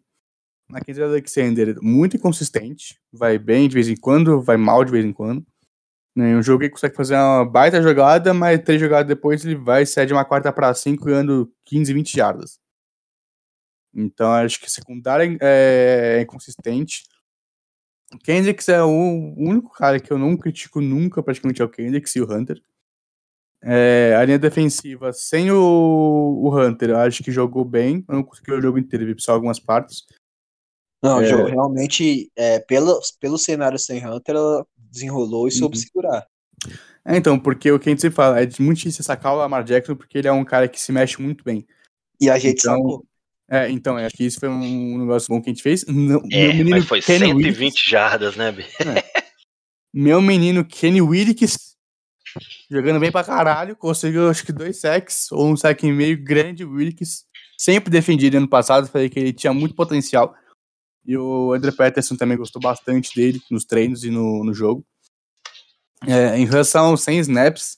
S3: Naquele Alexander, muito inconsistente, vai bem de vez em quando, vai mal de vez em quando. Né, um jogo que consegue fazer uma baita jogada, mas três jogadas depois ele vai cede uma quarta para cinco ganhando 15, 20 jardas. Então acho que secundária é, é inconsistente. O Kendricks é o único cara que eu não critico nunca, praticamente, é o Kendricks e o Hunter. É, a linha defensiva, sem o, o Hunter, eu acho que jogou bem. Eu não consegui o jogo inteiro, vi só algumas partes.
S5: Não, é... Joe, realmente, é, pelo, pelo cenário sem Hunter, ela desenrolou e soube uhum. segurar.
S3: É, então, porque o que a gente fala, é muito difícil sacar o Lamar Jackson, porque ele é um cara que se mexe muito bem.
S5: E a gente então, sacou.
S3: É, então, acho que isso foi um negócio bom que a gente fez.
S2: Não, é, mas foi Kenny 120 Willis, jardas, né, B? É.
S3: Meu menino Kenny Willis jogando bem pra caralho, conseguiu acho que dois sacks, ou um sack e meio grande, Wilkes, sempre defendido ano passado, falei que ele tinha muito potencial, e o André Peterson também gostou bastante dele nos treinos e no, no jogo. É, em relação aos 100 snaps,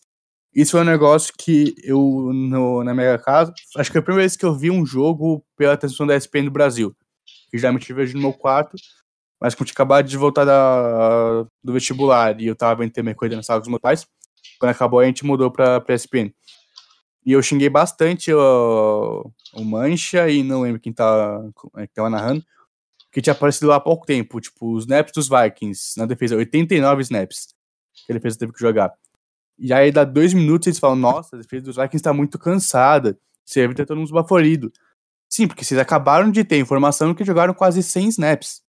S3: isso foi um negócio que eu, no, na minha casa, acho que é a primeira vez que eu vi um jogo pela transmissão da ESPN do Brasil, que já me tive no meu quarto, mas como tinha acabado de voltar da, do vestibular e eu tava vendo também coisa na sala dos meus pais, quando acabou, a gente mudou pra, pra ESPN. E eu xinguei bastante o, o Mancha e não lembro quem, tá, é, que tava narrando, que tinha aparecido lá há pouco tempo, tipo, os snaps dos Vikings na defesa, 89 snaps que a defesa teve que jogar. E aí dá dois minutos e eles falam, nossa, a defesa dos Vikings tá muito cansada, você deve ter todo mundo baforido. Sim, porque vocês acabaram de ter informação que jogaram quase 100 snaps.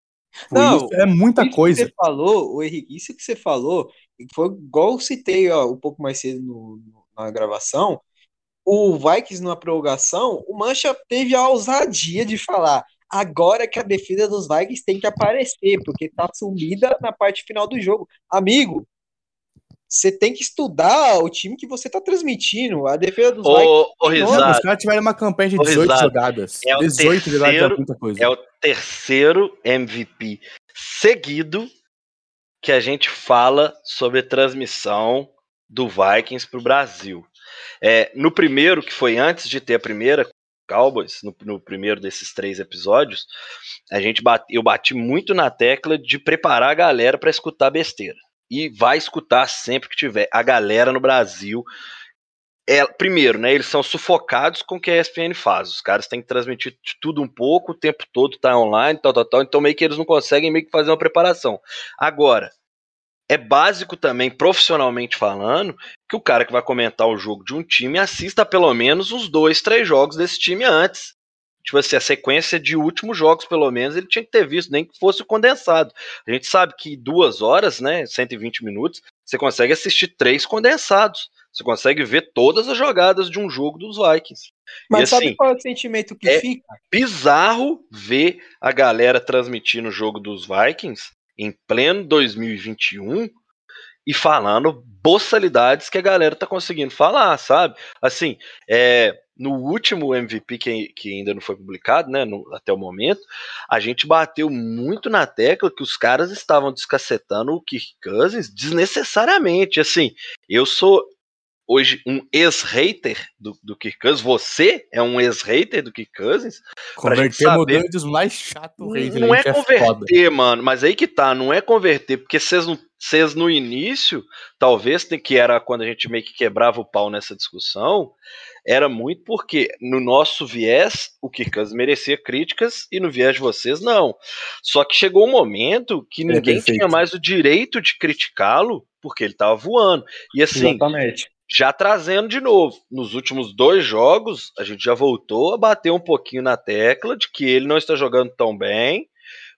S5: Não, isso é muita isso coisa. Que você falou, o Henrique, isso que você falou, foi igual eu citei ó, um pouco mais cedo no, na gravação. O Vikings na prorrogação, o Mancha teve a ousadia de falar agora que a defesa dos Vikings tem que aparecer, porque tá sumida na parte final do jogo. Amigo, você tem que estudar o time que você tá transmitindo. A defesa dos
S2: ô, Vikings. Ô, Rizado,
S3: os caras tiveram uma campanha de 18 Rizado, jogadas.
S2: É 18 terceiro, jogadas é muita coisa. É o terceiro MVP seguido que a gente fala sobre transmissão do Vikings para o Brasil. É, no primeiro, que foi antes de ter a primeira Cowboys, no, no primeiro desses três episódios, a gente bate, eu bati muito na tecla de preparar a galera para escutar besteira. E vai escutar sempre que tiver. A galera no Brasil é, primeiro, né, eles são sufocados com o que a ESPN faz. Os caras têm que transmitir tudo um pouco, o tempo todo tá online, tal, tal, tal. Então meio que eles não conseguem meio que fazer uma preparação. Agora, é básico também, profissionalmente falando, que o cara que vai comentar o jogo de um time assista pelo menos uns dois, três jogos desse time antes. Tipo assim, a sequência de últimos jogos, pelo menos, ele tinha que ter visto, nem que fosse condensado. A gente sabe que duas horas, né, 120 minutos, você consegue assistir três condensados. Você consegue ver todas as jogadas de um jogo dos Vikings.
S5: Mas
S2: e,
S5: sabe
S2: assim,
S5: qual é o sentimento que
S2: é-
S5: fica?
S2: bizarro ver a galera transmitindo o jogo dos Vikings em pleno 2021 e falando boçalidades que a galera tá conseguindo falar, sabe? Assim, é, no último MVP que, que ainda não foi publicado, né, no- até o momento, a gente bateu muito na tecla que os caras estavam descacetando o Kirk Cousins desnecessariamente. Assim, eu sou hoje um ex-hater do, do Kirk Cousins, você é um ex-hater do Kirk Cousins,
S3: Converter dos mais chatos reis.
S2: não é
S3: gente,
S2: converter, mano, mas aí que tá, não é converter, porque vocês não- vocês no início, talvez que era quando a gente meio que quebrava o pau nessa discussão, era muito porque no nosso viés o Kirk Cousins merecia críticas e no viés de vocês não. Só que chegou um momento que ninguém
S3: perfeito.
S2: tinha mais o direito de criticá-lo porque ele tava voando. E assim,
S4: Exatamente.
S2: já trazendo de novo, nos últimos dois jogos, a gente já voltou a bater um pouquinho na tecla de que ele não está jogando tão bem,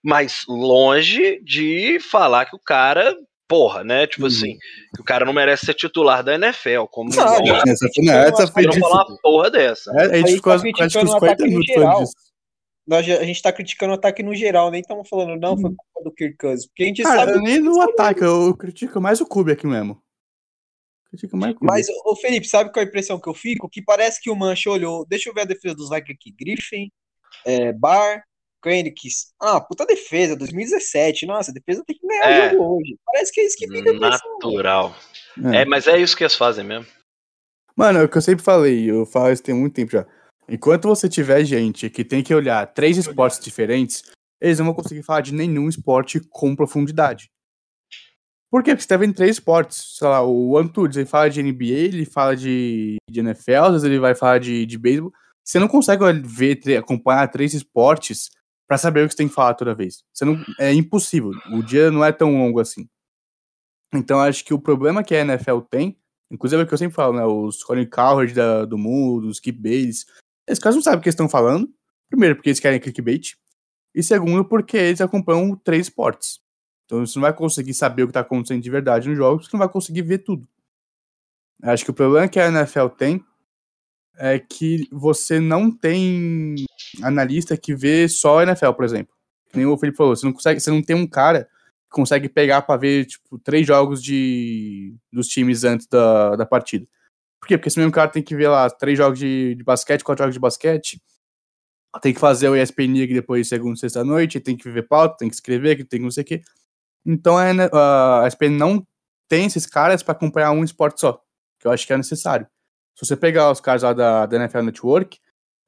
S2: mas longe de falar que o cara, porra, né? Tipo
S3: Uhum.
S2: assim, que o cara não merece ser titular da NFL. Como
S5: Não,
S2: não,
S5: gente,
S3: Essa foi, não, essa foi
S2: não falar uma porra dessa.
S3: É, a gente
S5: Aí
S3: ficou
S5: tá criticando
S3: uns
S5: o
S3: 40
S5: ataque no
S3: minutos falando
S5: geral.
S3: disso.
S5: Nós, a gente tá criticando o ataque no geral, nem estamos falando, não, foi culpa do Kirk Cousins. Porque a gente
S3: Cara,
S5: sabe.
S3: eu nem no ataque, eu critico mais o Cube aqui mesmo. Critico mais o Cube.
S5: Mas, ô Felipe, sabe qual é a impressão que eu fico? Que parece que o Mancha olhou. Deixa eu ver a defesa dos Vikings aqui. Griffin, é, Bar, Koenigs. Ah, puta defesa, 2017. Nossa, a defesa tem que ganhar
S2: É.
S5: o jogo hoje. Parece que é isso que fica.
S2: Natural.
S3: É.
S2: É, mas é isso que eles fazem mesmo.
S3: Mano, é o que eu sempre falei, eu falo isso tem muito tempo já. Enquanto você tiver gente que tem que olhar três esportes diferentes, eles não vão conseguir falar de nenhum esporte com profundidade. Por quê? Porque você tá vendo três esportes. Sei lá, o Antunes, ele fala de NBA, ele fala de, de NFL, às vezes ele vai falar de, de beisebol. Você não consegue ver, acompanhar três esportes pra saber o que você tem que falar toda vez. Você não, é impossível. O dia não é tão longo assim. Então acho que o problema que a NFL tem Inclusive é o que eu sempre falo, né? Os Colin Cowherd da- do mundo, os Skip Bates. Esses caras não sabem o que eles estão falando. Primeiro, porque eles querem clickbait. E segundo, porque eles acompanham três esportes. Então você não vai conseguir saber o que está acontecendo de verdade nos jogos, você não vai conseguir ver tudo. Acho que o problema que a NFL tem é que você não tem analista que vê só NFL, por exemplo. Que Nem o Felipe falou, você não consegue, você não tem um cara consegue pegar pra ver, tipo, três jogos de, dos times antes da, da partida. Por quê? Porque esse mesmo cara tem que ver lá três jogos de, de basquete, quatro jogos de basquete, tem que fazer o ESPN League depois segunda sexta noite, tem que ver pauta, tem que escrever, tem que não sei o quê. Então a, a ESPN não tem esses caras pra acompanhar um esporte só, que eu acho que é necessário. Se você pegar os caras lá da, da NFL Network,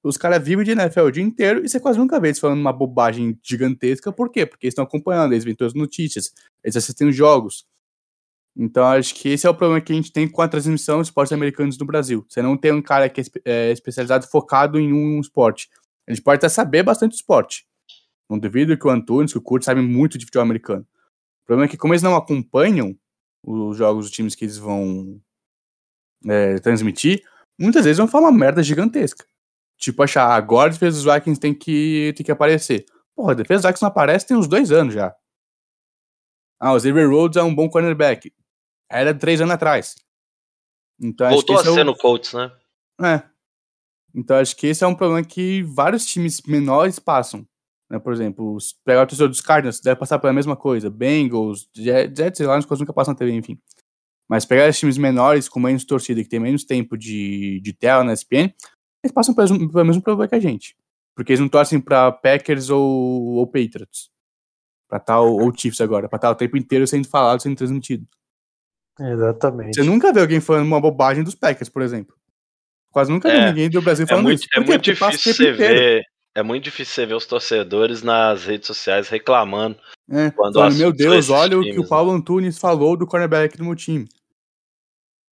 S3: os caras vivem de NFL o dia inteiro e você quase nunca vê eles falando uma bobagem gigantesca. Por quê? Porque eles estão acompanhando, eles veem todas as notícias, eles assistem os jogos. Então acho que esse é o problema que a gente tem com a transmissão de esportes americanos no Brasil. Você não tem um cara que é é especializado focado em um esporte. A gente pode até saber bastante esporte. Não duvido que o Antunes, que o Kurt sabem muito de futebol americano. O problema é que como eles não acompanham os jogos dos times que eles vão é, transmitir, muitas vezes vão falar uma merda gigantesca. Tipo, achar, "Ah, agora a defesa dos Vikings tem que, tem que aparecer. Porra, a defesa dos Vikings não aparece tem uns dois anos já. Ah, o Xavier Rhodes é um bom cornerback. Era três anos atrás. Então,
S2: Voltou a
S3: esse é o-
S2: ser no Colts, né?
S3: é. Então acho que esse é um problema que vários times menores passam. Né? Por exemplo, pegar o torcedor dos Cardinals, deve passar pela mesma coisa. Bengals, Jets, Jets lá, as coisas nunca passam na TV, enfim. Mas pegar esses times menores com menos torcida, que tem menos tempo de, de tela na SPN, eles passam pelo, mesmo- pelo mesmo problema que a gente. Porque eles não torcem pra Packers ou, ou Patriots. Pra tal, ou Chiefs agora, pra estar o tempo inteiro sendo falado, sendo transmitido.
S6: Exatamente.
S3: Você nunca vê alguém falando uma bobagem dos Packers, por exemplo. Quase nunca vi
S2: É.
S3: ninguém do Brasil
S2: É
S3: falando
S2: muito,
S3: isso.
S2: é muito difícil você
S3: inteiro.
S2: ver. É muito difícil você ver os torcedores nas redes sociais reclamando.
S3: É,
S2: Quando
S3: falando, meu Deus, olha o que
S2: times,
S3: o Paulo Antunes falou do cornerback do meu time.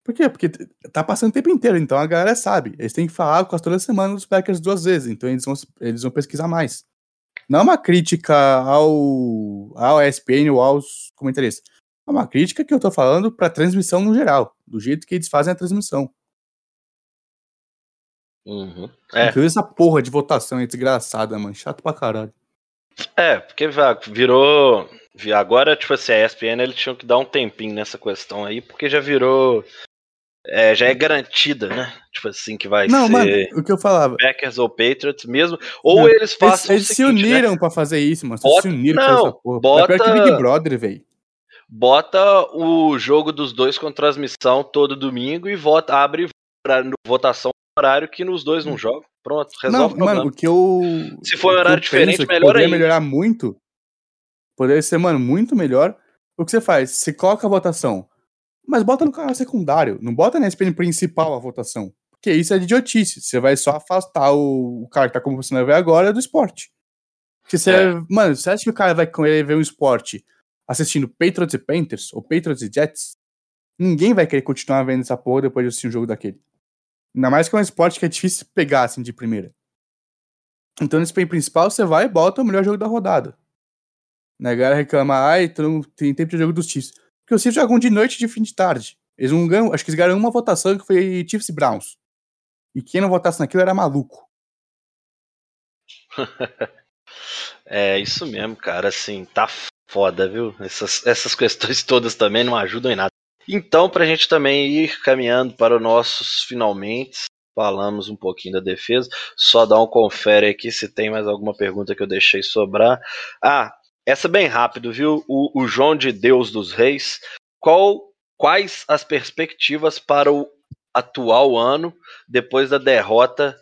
S3: Por quê? Porque tá passando o tempo inteiro, então a galera sabe. Eles têm que falar com toda semana dos Packers duas vezes, então eles vão, eles vão pesquisar mais. Não é uma crítica ao, ao ESPN ou aos comentaristas. É uma crítica que eu tô falando pra transmissão no geral, do jeito que eles fazem a transmissão.
S2: Uhum. É.
S3: Inclusive essa porra de votação é desgraçada, mano. Chato pra caralho.
S2: É, porque virou. vi- Agora, tipo assim, a ESPN eles tinham que dar um tempinho nessa questão aí, porque já virou. É, já é garantida, né? Tipo assim, que vai
S3: Não,
S2: ser
S3: mano, o que eu falava.
S2: Packers ou Patriots mesmo. Ou
S3: Não,
S2: eles
S3: Eles,
S2: façam.
S3: eles
S2: o
S3: se
S2: seguinte, né?
S3: uniram pra fazer isso, mano.
S2: Bota-
S3: se uniram pra
S2: não,
S3: fazer essa porra. É pior que
S2: bota-
S3: Big Brother, velho.
S2: Bota o jogo dos dois com transmissão todo domingo e vota, abre pra, no- votação no horário que nos dois não jogam. Pronto,
S3: Não,
S2: resolve o problema.
S3: mano, o que eu.
S2: Se for
S3: o
S2: horário diferente,
S3: é
S2: melhor
S3: poderia
S2: ainda.
S3: melhorar muito. Poderia ser, mano, muito melhor. O que você faz? Você coloca a votação. Mas bota no canal secundário. Não bota na SPN principal a votação. Porque isso é de idiotice. Você vai só afastar o, o cara que tá como você ver agora do esporte. Porque você,
S2: É.
S3: mano, você acha que o cara vai querer ver um esporte assistindo Patriots e Panthers ou Patriots e Jets? Ninguém vai querer continuar vendo essa porra depois de assistir um jogo daquele. Ainda mais que é um esporte que é difícil pegar assim de primeira. Então, nesse play principal, você vai e bota o melhor jogo da rodada. Né, a galera reclama, ai, não tem tempo de jogo dos Chiefs. Porque os Chiefs jogam de noite e de fim de tarde. Eles não ganham, acho que eles ganharam uma votação que foi Chiefs e Browns. E quem não votasse naquilo era maluco. (laughs)
S2: É isso mesmo, cara. Assim, tá foda, viu? Essas, essas questões (laughs) todas também não ajudam em nada. Então, pra gente também ir caminhando para os nossos finalmente, falamos um pouquinho da defesa. Só dar um confere aqui se tem mais alguma pergunta que eu deixei sobrar. Ah, essa bem rápido, viu? O, o João de Deus dos Reis. Qual, quais as perspectivas para o atual ano depois da derrota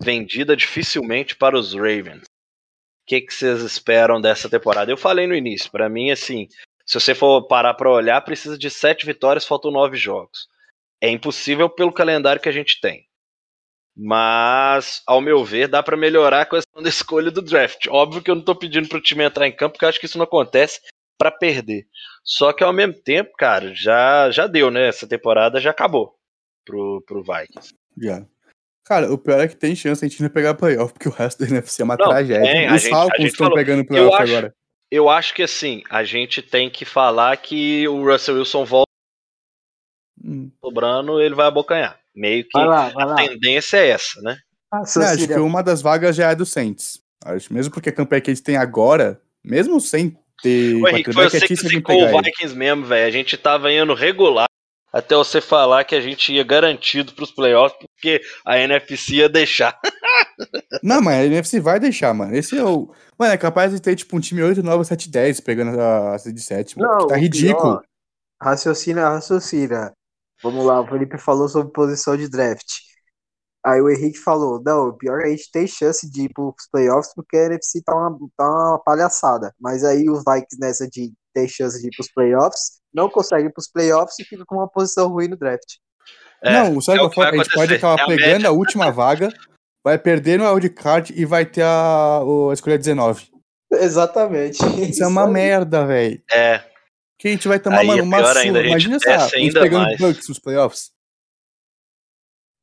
S2: vendida dificilmente para os Ravens? O que, que vocês esperam dessa temporada? Eu falei no início, para mim, assim, se você for parar para olhar, precisa de sete vitórias, faltam nove jogos. É impossível pelo calendário que a gente tem. Mas, ao meu ver, dá para melhorar a questão da escolha do draft. Óbvio que eu não tô pedindo pro time entrar em campo, porque eu acho que isso não acontece para perder. Só que ao mesmo tempo, cara, já já deu, né? Essa temporada já acabou pro, pro Vikings.
S3: Já. Cara, o pior é que tem chance a gente não pegar playoff, porque o resto da NFC é uma
S2: Não,
S3: tragédia.
S2: tem,
S3: Os Falcons estão pegando playoff
S2: acho-
S3: agora.
S2: Eu acho que assim, a gente tem que falar que o Russell Wilson volta
S3: Hum.
S2: sobrando, ele vai abocanhar. Meio que
S5: Vai lá, vai
S2: a
S5: lá.
S2: tendência é essa, né?
S5: Ah,
S3: É, acho que uma das vagas já é do Saints. Acho, mesmo porque a campanha que eles têm agora, mesmo sem ter
S2: Ô, Henrique, foi você
S3: é
S2: que zicou
S3: pegar
S2: o
S3: ele.
S2: Vikings mesmo, velho. A gente tava indo regular até você falar que a gente ia garantido pros playoffs, porque a NFC ia deixar. (laughs)
S3: Não, mas a NFC vai deixar, mano. Esse é o. Mano, é capaz de ter, tipo, um time 8, 9, 7, 10 pegando a, a de 7.
S5: Não,
S3: tá
S5: o
S3: ridículo.
S5: pior- Raciocina, raciocina. Vamos lá, o Felipe falou sobre posição de draft. Aí o Henrique falou: não, o pior é que a gente tem chance de ir pros playoffs porque a NFC tá uma, tá uma palhaçada. Mas aí os Vikings nessa de ter chance de ir pros playoffs, não conseguem ir pros playoffs e fica com uma posição ruim no draft.
S2: É,
S3: não, sabe
S2: é
S3: o que
S2: que vai
S3: a gente pode acabar
S2: É a
S3: pegando
S2: média.
S3: a última vaga, vai perder no wildcard e vai ter a, a escolha 19. (laughs)
S5: Exatamente.
S3: Isso é uma
S5: aí.
S3: merda, velho.
S2: É,
S3: Que a gente vai tomar,
S2: Aí
S3: mano,
S2: é
S3: uma surra.
S2: ainda,
S3: Imagina essa,
S2: desce
S3: a gente
S2: ainda
S3: pegando
S2: mais.
S3: Bucks nos playoffs.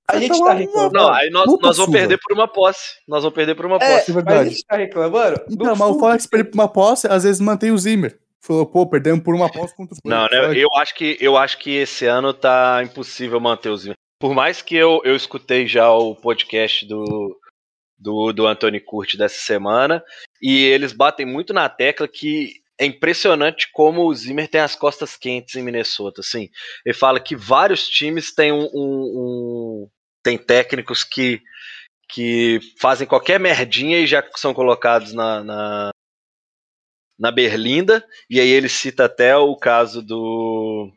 S5: A gente tá reclamando.
S2: não, aí nós,
S3: Puta
S2: nós vamos
S3: surra.
S2: perder por uma posse. Nós vamos perder por uma
S5: É,
S2: posse.
S3: é
S5: mas
S3: verdade.
S5: a gente tá reclamando.
S3: Então, mas o é se perder por uma posse, às vezes mantém o Zimmer. Falou, pô, perdemos por uma posse contra o
S2: Não, né? Eu acho que eu acho que esse ano tá impossível manter os. Por mais que eu, eu escutei já o podcast do, do, do Anthony Curti dessa semana, e eles batem muito na tecla que é impressionante como o Zimmer tem as costas quentes em Minnesota. Assim, ele fala que vários times têm um, um- um- tem técnicos que que fazem qualquer merdinha e já são colocados na, na, na Berlinda, e aí ele cita até o caso do,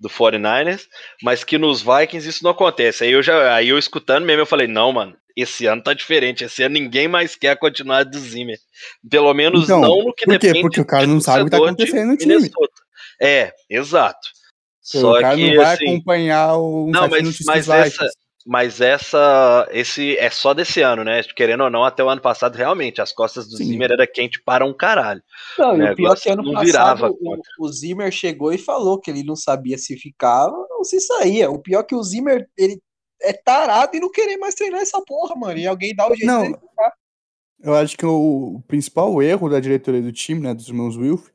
S2: do 49ers, mas que nos Vikings isso não acontece. Aí eu já, aí eu escutando mesmo, eu falei, não, mano, esse ano tá diferente, esse ano ninguém mais quer continuar do Zimmer. Pelo menos
S3: Então,
S2: não no que
S3: por quê?
S2: depende
S3: Porque o cara não sabe o que tá acontecendo no time.
S2: Minnesota. É, exato.
S3: o
S2: Só
S3: cara
S2: que,
S3: não vai
S2: assim,
S3: acompanhar o
S2: não, mas- mas essa- mas essa, esse é só desse ano, né? Querendo ou não, até o ano passado, realmente, as costas do
S3: Sim.
S2: Zimmer era quente para um caralho.
S5: Não, e
S2: O
S5: o pior é que ano
S2: não
S5: passado
S2: virava
S5: o, o Zimmer chegou e falou que ele não sabia se ficava ou se saía. O pior é que o Zimmer, ele é tarado e não querer mais treinar essa porra, mano. E alguém dá o jeito
S3: Não.
S5: dele.
S3: Eu acho que o, o principal erro da diretoria do time, né, dos irmãos Wilf,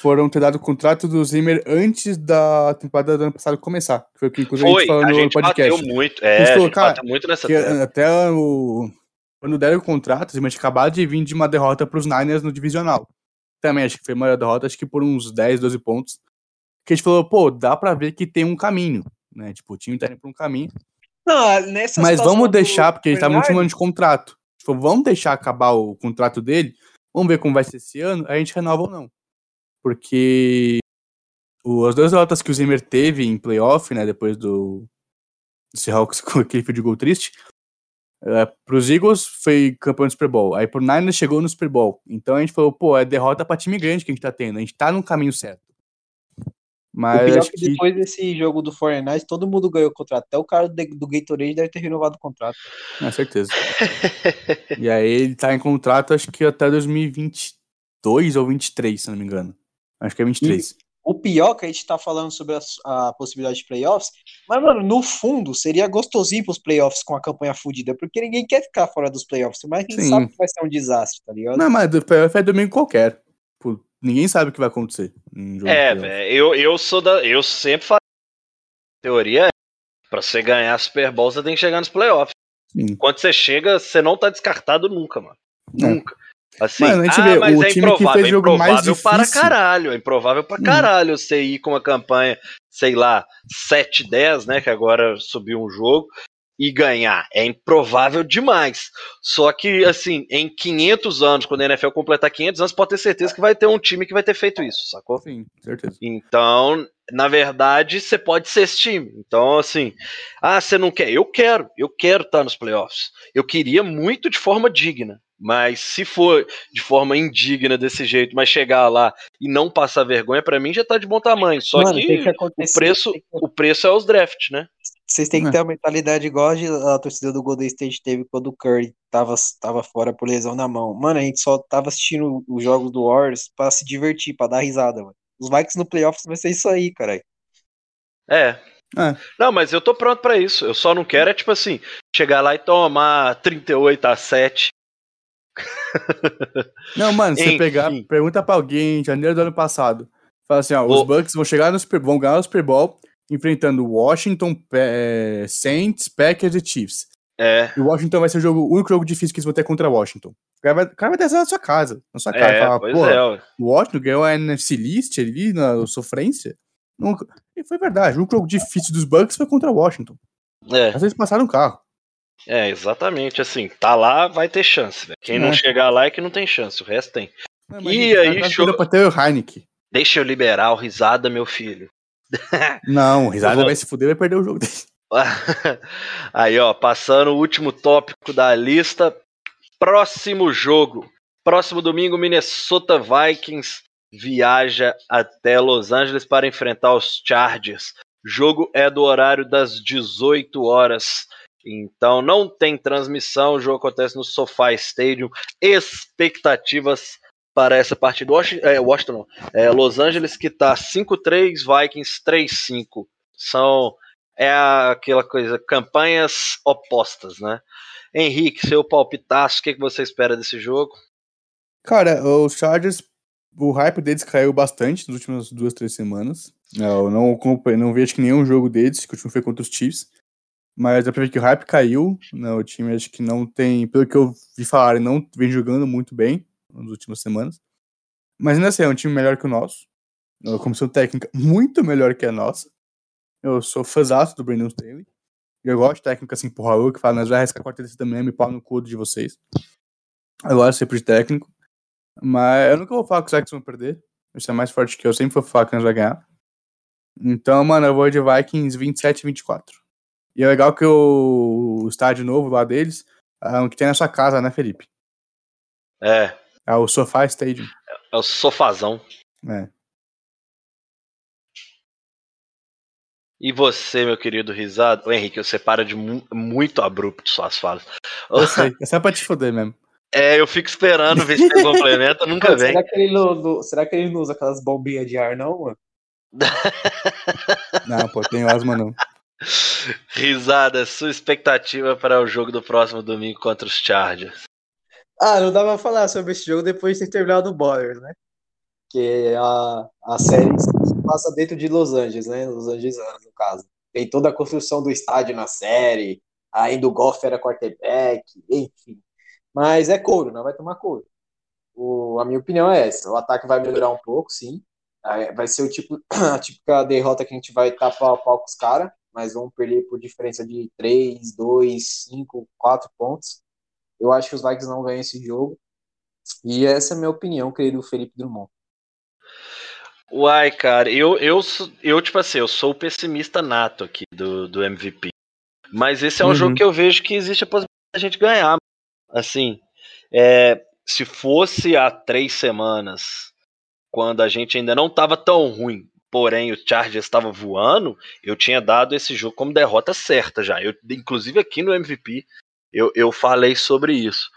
S3: foram ter dado o contrato do Zimmer antes da temporada do ano passado começar. Que foi o que inclusive a
S2: Foi,
S3: gente falou
S2: a
S3: no
S2: gente
S3: podcast.
S2: bateu muito.
S3: A
S2: É,
S3: gente
S2: a
S3: falou,
S2: gente
S3: cara,
S2: bateu muito nessa
S3: Que até o. Quando deram o contrato, o Zimmer tinha acabado de vir de uma derrota para os Niners no divisional. Também acho que foi a maior derrota, acho que por uns 10, 12 pontos. Que a gente falou, pô, dá pra ver que tem um caminho, né? Tipo, o time tá indo pra um caminho.
S5: Não, nessa
S3: Mas vamos deixar, porque ele tá no último ano de contrato. Tipo, vamos deixar acabar o contrato dele, vamos ver como vai ser esse ano, aí a gente renova ou não. Porque o- as duas derrotas que o Zimmer teve em playoff, né, depois do, do Seahawks (laughs) com aquele field goal triste, é, pros Eagles foi campeão do Super Bowl, aí pro Niners chegou no Super Bowl. Então a gente falou, pô, é derrota pra time grande que a gente tá tendo, a gente tá no caminho certo.
S5: O
S3: Mas
S5: pior é
S3: acho
S5: que
S3: que
S5: depois desse jogo do 49 todo mundo ganhou o contrato. Até o cara do, Gatorade deve ter renovado o contrato.
S3: Com certeza. (laughs) e aí ele tá em contrato, acho que até 2022 ou 23, se não me engano. Acho que é 23.
S5: O pior que a gente tá falando sobre a, a possibilidade de playoffs, mas, mano, no fundo, seria gostosinho pros playoffs com a campanha fudida, porque ninguém quer ficar fora dos playoffs, mas quem
S3: Sim.
S5: sabe que vai ser um desastre, tá ligado?
S3: Não, mas do playoff é domingo qualquer. Ninguém sabe o que vai acontecer.
S2: É, velho, eu, eu sou da. Eu sempre falo. Teoria é. Pra você ganhar Super Bowl, você tem que chegar nos playoffs.
S3: Sim.
S2: Quando você chega, você não tá descartado nunca, mano.
S3: É.
S2: Nunca. Assim,
S3: Mano, a gente
S2: ah,
S3: vê,
S2: mas
S3: o
S2: é
S3: time que
S2: improvável,
S3: fez
S2: é
S3: o jogo mais
S2: improvável para
S3: difícil-
S2: caralho, é improvável pra
S3: Hum.
S2: caralho você ir com uma campanha, sei lá, 7-10, né, que agora subiu um jogo, e ganhar. É improvável demais. Só que, assim, em 500 anos, quando a NFL completar 500 anos, pode ter certeza que vai ter um time que vai ter feito isso, sacou?
S3: Sim, certeza.
S2: Então, na verdade, você pode ser esse time. Então, assim, ah, você não quer? Eu quero, eu quero estar nos playoffs. Eu queria muito de forma digna. Mas se for de forma indigna desse jeito, mas chegar lá e não passar vergonha, pra mim já tá de bom tamanho. Só
S5: Mano, que
S2: que o preço, o preço é os drafts, né?
S5: Vocês têm que
S3: É.
S5: ter a mentalidade igual a, de- a torcida do Golden State teve quando o Curry tava, tava fora por lesão na mão. Mano, a gente só tava assistindo os jogos do Warriors pra se divertir, pra dar risada, mano. Os Vikings no playoffs vai ser isso aí, caralho.
S2: É.
S3: É.
S2: Não, mas eu tô pronto pra isso. Eu só não quero é tipo assim, chegar lá e tomar 38 a 7. (laughs)
S3: Não, mano, você pegar, pergunta pra alguém em janeiro do ano passado. Fala assim, ó, os Bucks vão chegar no Super Bowl, vão ganhar o Super Bowl, enfrentando Washington, Pe- Saints, Packers e Chiefs.
S2: É.
S3: E o Washington vai ser o, jogo, o único jogo difícil que eles vão ter contra Washington. O cara vai, o cara vai descer na sua casa, na sua casa.
S2: É,
S3: falar,
S2: pois
S3: pô,
S2: é,
S3: o Washington ganhou a NFC List ali na sofrência. Nunca- E foi verdade, o único jogo difícil dos Bucks foi contra o Washington.
S2: É.
S3: Às vezes passaram um carro.
S2: É, exatamente. Assim, tá lá, vai ter chance. velho. Quem não
S3: É.
S2: chegar lá é que não tem chance, o resto tem.
S3: Não,
S2: E
S3: imagina,
S2: aí,
S3: caras
S2: show-
S3: pra ter o Heineken.
S2: Deixa eu liberar o risada, meu filho. (laughs)
S3: Não, o Risada
S2: vou-
S3: vai se fuder e vai perder o jogo. (laughs)
S2: Aí, ó, passando o último tópico da lista. Próximo jogo. Próximo domingo, Minnesota Vikings viaja até Los Angeles para enfrentar os Chargers. Jogo é do horário das 18 horas. Então não tem transmissão, o jogo acontece no SoFi Stadium. Expectativas para essa partida. Washington, é, Washington. É, Los Angeles que tá 5-3, Vikings 3-5. São é aquela coisa, campanhas opostas, né? Henrique, seu palpitaço, o que, que você espera desse jogo?
S3: Cara, os Chargers, o hype deles caiu bastante nas últimas duas, três semanas. Eu não, não vi acho que nenhum jogo deles, que o último foi contra os Chiefs. Mas dá pra ver que o hype caiu. Né, o time acho que não tem, pelo que eu vi falar, não vem jogando muito bem nas últimas semanas. Mas ainda assim, é um time melhor que o nosso. Uma comissão técnica muito melhor que a nossa. Eu sou fãzaço do Brandon Staley. Eu gosto de técnico assim, porra, eu que fala, nós vai arriscar a quarta também, me pau no cu de vocês. Eu gosto sempre de técnico. Mas eu nunca vou falar que os Vikings vão perder. Isso é mais forte que eu. Sempre vou falar que nós vai ganhar. Então, mano, eu vou de Vikings 27 e 24. E é legal que o estádio novo lá deles é um que tem na sua casa, né, Felipe?
S2: É,
S3: É o SoFi Stadium.
S2: é o sofazão.
S3: É.
S2: E você, meu querido risado? Ô, Henrique, você para de mu muito abrupto suas falas.
S3: Eu sei, é só pra te foder mesmo. (laughs)
S2: É, eu fico esperando ver se você complementa, nunca vem.
S5: será, que ele não, não- será que ele não usa aquelas bombinhas de ar, não, mano? (laughs)
S3: Não, pô, tem asma não.
S2: Risada, sua expectativa para o jogo do próximo domingo contra os Chargers.
S5: Ah, não dá pra falar sobre esse jogo depois de ter terminado o Borders, né? Que a, a série passa dentro de Los Angeles, né? Los Angeles, no caso. Tem toda a construção do estádio na série, ainda o Goff era quarterback, enfim. Mas é couro, não vai tomar couro. O, a minha opinião é essa. O ataque vai melhorar um pouco, sim. Vai ser o tipo, (clears throat) a típica derrota que a gente vai estar pau a pau com os caras, mas vamos perder por diferença de 3, 2, 5, 4 pontos. Eu acho que os Vikings não ganham esse jogo. E essa é a minha opinião, querido Felipe Drummond.
S2: Uai, cara, eu, eu, eu, tipo assim, eu sou o pessimista nato aqui do, do MVP. Mas esse é um
S3: Uhum.
S2: jogo que eu vejo que existe a possibilidade da gente ganhar. Assim, é, se fosse há três semanas, quando a gente ainda não estava tão ruim, porém o Chargers estava voando, eu tinha dado esse jogo como derrota certa já. Eu, inclusive aqui no MVP, eu, eu falei sobre isso.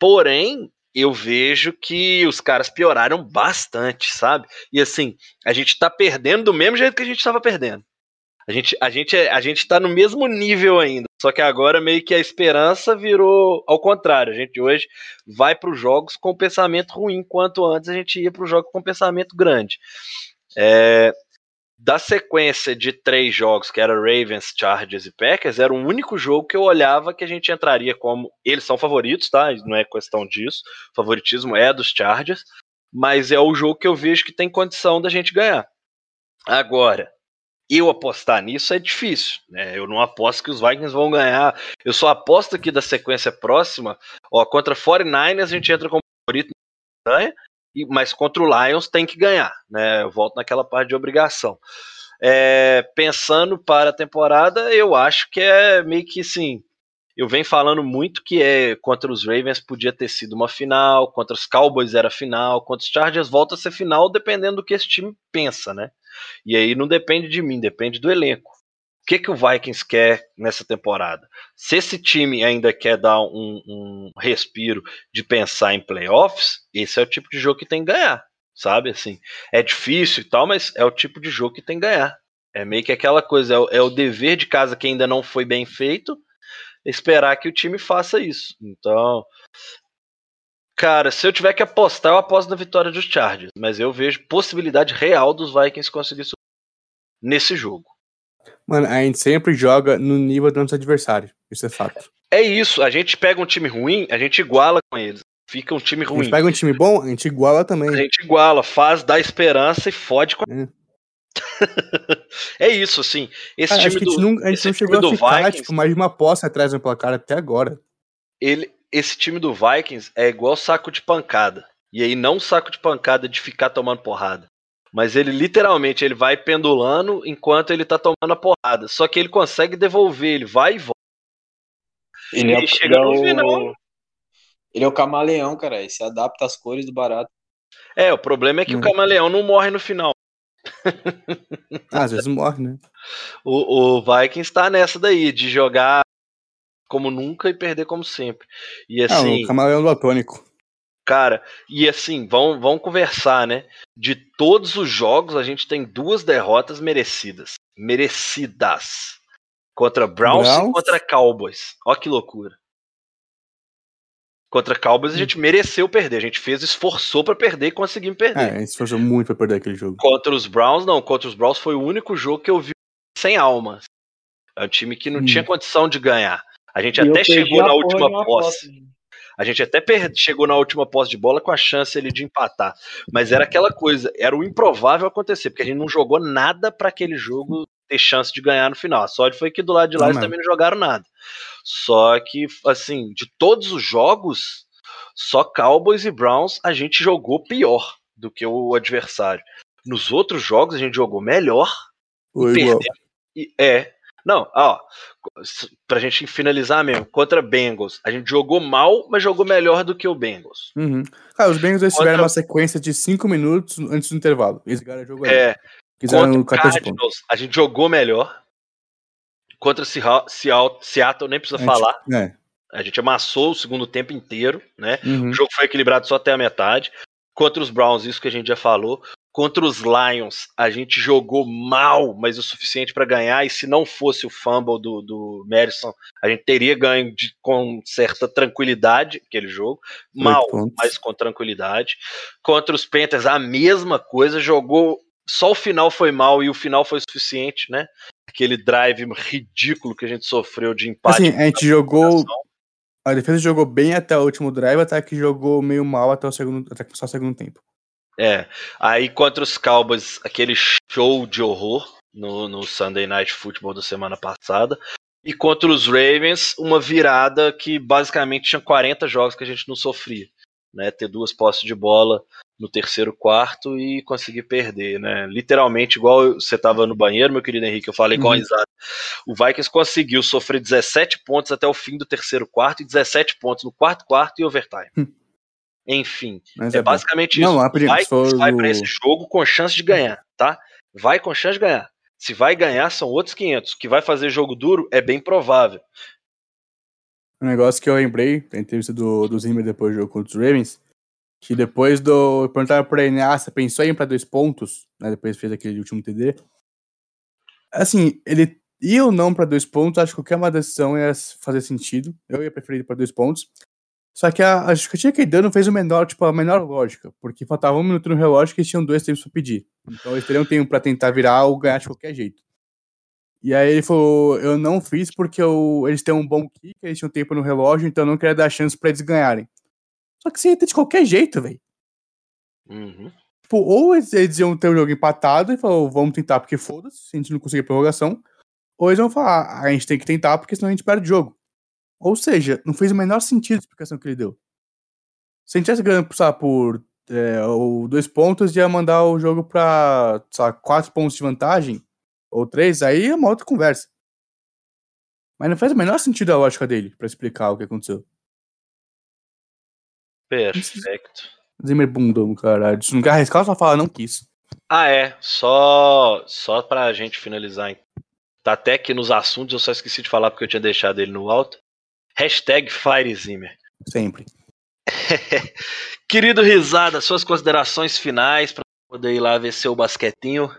S2: Porém, eu vejo que os caras pioraram bastante, sabe? E assim, a gente tá perdendo do mesmo jeito que a gente tava perdendo. A gente, a, gente, é- a gente tá no mesmo nível ainda. Só que agora meio que a esperança virou ao contrário. A gente hoje vai para os jogos com pensamento ruim, enquanto antes a gente ia para os jogos com pensamento grande. É, da sequência de três jogos, que era Ravens, Chargers e Packers, era o único jogo que eu olhava que a gente entraria como. Eles são favoritos, tá? Não é questão disso. O favoritismo é dos Chargers. Mas é o jogo que eu vejo que tem condição da gente ganhar. Agora, eu apostar nisso é difícil. Né? Eu não aposto que os Vikings vão ganhar. Eu só aposto que da sequência próxima, ó, contra 49ers a gente entra como favorito, e- mas contra o Lions tem que ganhar. Né? Eu volto naquela parte de obrigação. É, pensando para a temporada, eu acho que é meio que assim. Eu venho falando muito que é contra os Ravens podia ter sido uma final, contra os Cowboys era final, contra os Chargers volta a ser final, dependendo do que esse time pensa, né? E aí não depende de mim, depende do elenco. O que, que o Vikings quer nessa temporada? Se esse time ainda quer dar um, um respiro de pensar em playoffs, esse é o tipo de jogo que tem que ganhar, sabe? Assim, é difícil e tal, mas é o tipo de jogo que tem que ganhar. É meio que aquela coisa, é o, é o dever de casa que ainda não foi bem feito, esperar que o time faça isso. Então, cara, se eu tiver que apostar, eu aposto na vitória dos Chargers, mas eu vejo possibilidade real dos Vikings conseguir nesse jogo.
S3: Mano, a gente sempre joga no nível do nosso adversário. Isso é fato.
S2: É isso, a gente pega um time ruim, a gente iguala com eles. Fica um time
S3: A
S2: ruim.
S3: gente pega um time bom, a gente iguala também.
S2: A gente iguala, faz, dá esperança e fode com
S3: É. (laughs)
S2: É isso, assim. Esse
S3: Cara,
S2: time
S3: que a gente
S2: do,
S3: não, a gente não chegou a
S2: do
S3: ficar,
S2: Vikings-
S3: tipo, mais de uma posse atrás do placar até agora.
S2: ele, esse time do Vikings é igual saco de pancada. E aí não saco de pancada de ficar tomando porrada. Mas ele literalmente ele vai pendulando enquanto ele tá tomando a porrada. Só que ele consegue devolver, ele vai e volta.
S5: Ele,
S2: Ele chega no final.
S5: Ele é o camaleão, cara. Ele se adapta às cores do barato.
S2: É, o problema é que o
S3: Hum.
S2: camaleão não morre no final.
S3: Ah, às vezes morre, né? (laughs)
S2: O, o Vikings tá nessa daí, de jogar como nunca e perder como sempre. E
S3: Ah,
S2: assim.
S3: o camaleão do atônico.
S2: Cara, e assim, vão, vão conversar, né? De todos os jogos, a gente tem duas derrotas merecidas. Merecidas. Contra Browns, e
S3: Browns.
S2: contra Cowboys. Ó que loucura. Contra Cowboys a gente mereceu perder. A gente fez, esforçou pra perder e conseguimos perder.
S3: É, a gente esforçou muito pra perder aquele jogo.
S2: Contra os Browns, não. Contra os Browns foi o único jogo que eu vi sem alma. É um time que não
S3: Hum.
S2: tinha condição de ganhar. A gente
S5: E
S2: até chegou na última
S5: uma
S2: posse. A gente até per- chegou na última posse de bola com a chance ali de empatar. Mas era aquela coisa, era o improvável acontecer, porque a gente não jogou nada para aquele jogo ter chance de ganhar no final. A sorte foi que do lado de lá
S3: Não
S2: eles também não jogaram nada. Só que, assim, de todos os jogos, só Cowboys e Browns a gente jogou pior do que o adversário. Nos outros jogos a gente jogou melhor
S3: Ou
S2: e perdemos. E, é. Não, ó, pra gente finalizar mesmo, contra Bengals, a gente jogou mal, mas jogou melhor do que o Bengals.
S3: Uhum. Cara, os Bengals eles
S2: Contra-
S3: tiveram uma sequência de 5 minutos antes do intervalo. Eles ganharam o jogo.
S2: É,
S3: Quiseram
S2: contra o
S3: 14 pontos.
S2: Cardinals, a gente jogou melhor. contra Seattle nem precisa
S3: A gente-
S2: falar.
S3: É.
S2: A gente amassou o segundo tempo inteiro, né?
S3: Uhum.
S2: O jogo foi equilibrado só até a metade. Contra os Browns, isso que a gente já falou. Contra os Lions, a gente jogou mal, mas o suficiente para ganhar. E se não fosse o fumble do, do Madison, a gente teria ganho de- com certa tranquilidade aquele jogo. Mal, mas com tranquilidade. Contra os Panthers, a mesma coisa. Jogou. Só o final foi mal e o final foi suficiente, né? Aquele drive ridículo que a gente sofreu de empate.
S3: Assim, a gente jogou. A defesa jogou bem até o último drive, até que jogou meio mal até o segundo, até só o segundo tempo.
S2: É, aí contra os Cowboys, aquele show de horror no, no Sunday Night Football da semana passada. E contra os Ravens, uma virada que basicamente tinha 40 jogos que a gente não sofria. Né, ter duas posses de bola no terceiro quarto e conseguir perder, né? Literalmente, igual você estava no banheiro, meu querido Henrique, eu falei com a
S3: Uhum.
S2: risada. O Vikings conseguiu sofrer 17 pontos até o fim do terceiro quarto e 17 pontos no quarto quarto e overtime. Enfim,
S3: Mas
S2: é,
S3: é,
S2: basicamente isso.
S3: não, rapidinho,
S2: vai,
S3: for
S2: vai pra esse jogo com chance de ganhar, tá? Vai com chance de ganhar. Se vai ganhar, são outros 500. Que vai fazer jogo duro é bem provável.
S3: Um negócio que eu lembrei da entrevista do, do Zimmer depois do jogo contra os Ravens, que depois do. Perguntaram pra ele, ah, você pensou em ir pra dois pontos, né? Depois fez aquele último TD. Assim, ele ir ou não pra dois pontos, acho que qualquer uma decisão ia fazer sentido. Eu ia preferir ir pra dois pontos. Só que a, a justificativa que ele deu não fez o menor, tipo, a menor lógica, porque faltava um minuto no relógio que eles tinham dois tempos pra pedir. Então eles teriam tempo pra tentar virar ou ganhar de qualquer jeito. E aí ele falou, eu não fiz porque eu- eles têm um bom kick, eles tinham tempo no relógio, então eu não queria dar chance pra eles ganharem. Só que você ia ter de qualquer jeito, velho.
S2: Uhum.
S3: Tipo, ou eles, eles iam ter o jogo empatado e falou, vamos tentar porque foda-se, se a gente não conseguir prorrogação. Ou eles vão falar, "Ah, a gente tem que tentar porque senão a gente perde o jogo. Ou seja, não fez o menor sentido a explicação que ele deu. Se a gente tivesse ganhando, sabe, por é, ou dois pontos, ia mandar o jogo pra, sabe, quatro pontos de vantagem, ou três, aí é uma outra conversa. Mas não faz o menor sentido a lógica dele pra explicar o que aconteceu.
S2: Perfeito.
S3: Zimmer bundão, caralho. Se não quer arriscar, só fala, não quis.
S2: Ah, é. Só, só pra gente finalizar. hein. Tá até aqui nos assuntos, eu só esqueci de falar porque eu tinha deixado ele no alto. Hashtag FireZimmer.
S3: Sempre. (laughs)
S2: Querido Risada, suas considerações finais pra poder ir lá ver seu basquetinho.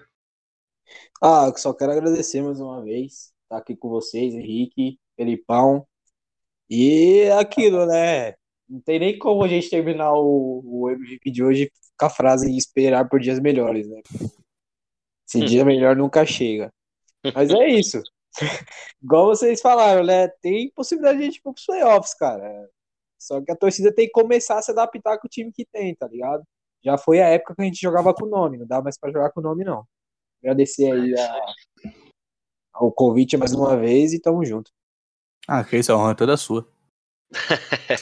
S5: Ah, eu só quero agradecer mais uma vez estar aqui com vocês, Henrique, Felipão. E aquilo, né? Não tem nem como a gente terminar o, o MVP de hoje com a frase esperar por dias melhores, né? Esse dia melhor nunca chega. Mas é isso. Igual vocês falaram, né? Tem possibilidade de a gente ir pros playoffs, cara. Só que a torcida tem que começar a se adaptar com o time que tem, tá ligado? Já foi a época que a gente jogava com o nome, não dá mais pra jogar com o nome, não. Agradecer aí a, o convite mais uma vez e tamo junto.
S3: Ah, que isso, a honra é toda sua.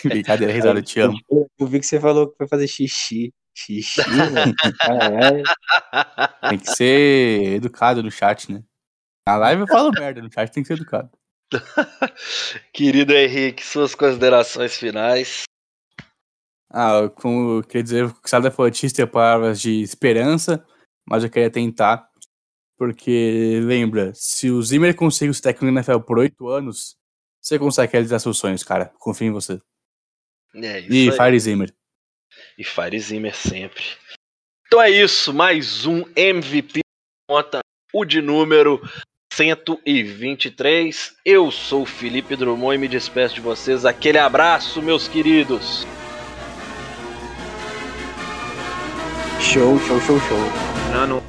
S3: Brincadeira, risada, eu te amo.
S5: Eu, vi que você falou que foi fazer xixi. Xixi, (laughs) velho. Caralho.
S3: Tem que ser educado no chat, né? Na live eu falo merda, no chat tem que ser educado. (laughs)
S2: Querido Henrique, suas considerações finais.
S3: Ah, como eu queria dizer, o Sada falou, é palavras de esperança, mas eu queria tentar. Porque, lembra, se o Zimmer conseguiu ser técnico na NFL por oito anos, você consegue realizar seus sonhos, cara. Confio em você.
S2: É isso
S3: E
S2: aí.
S3: Fire Zimmer.
S2: E Fire Zimmer sempre. Então é isso, mais um MVP conta o de número 123. Eu sou o Felipe Drummond e me despeço de vocês. Aquele abraço, meus queridos.
S5: Show, show, show, show.
S4: Não, não.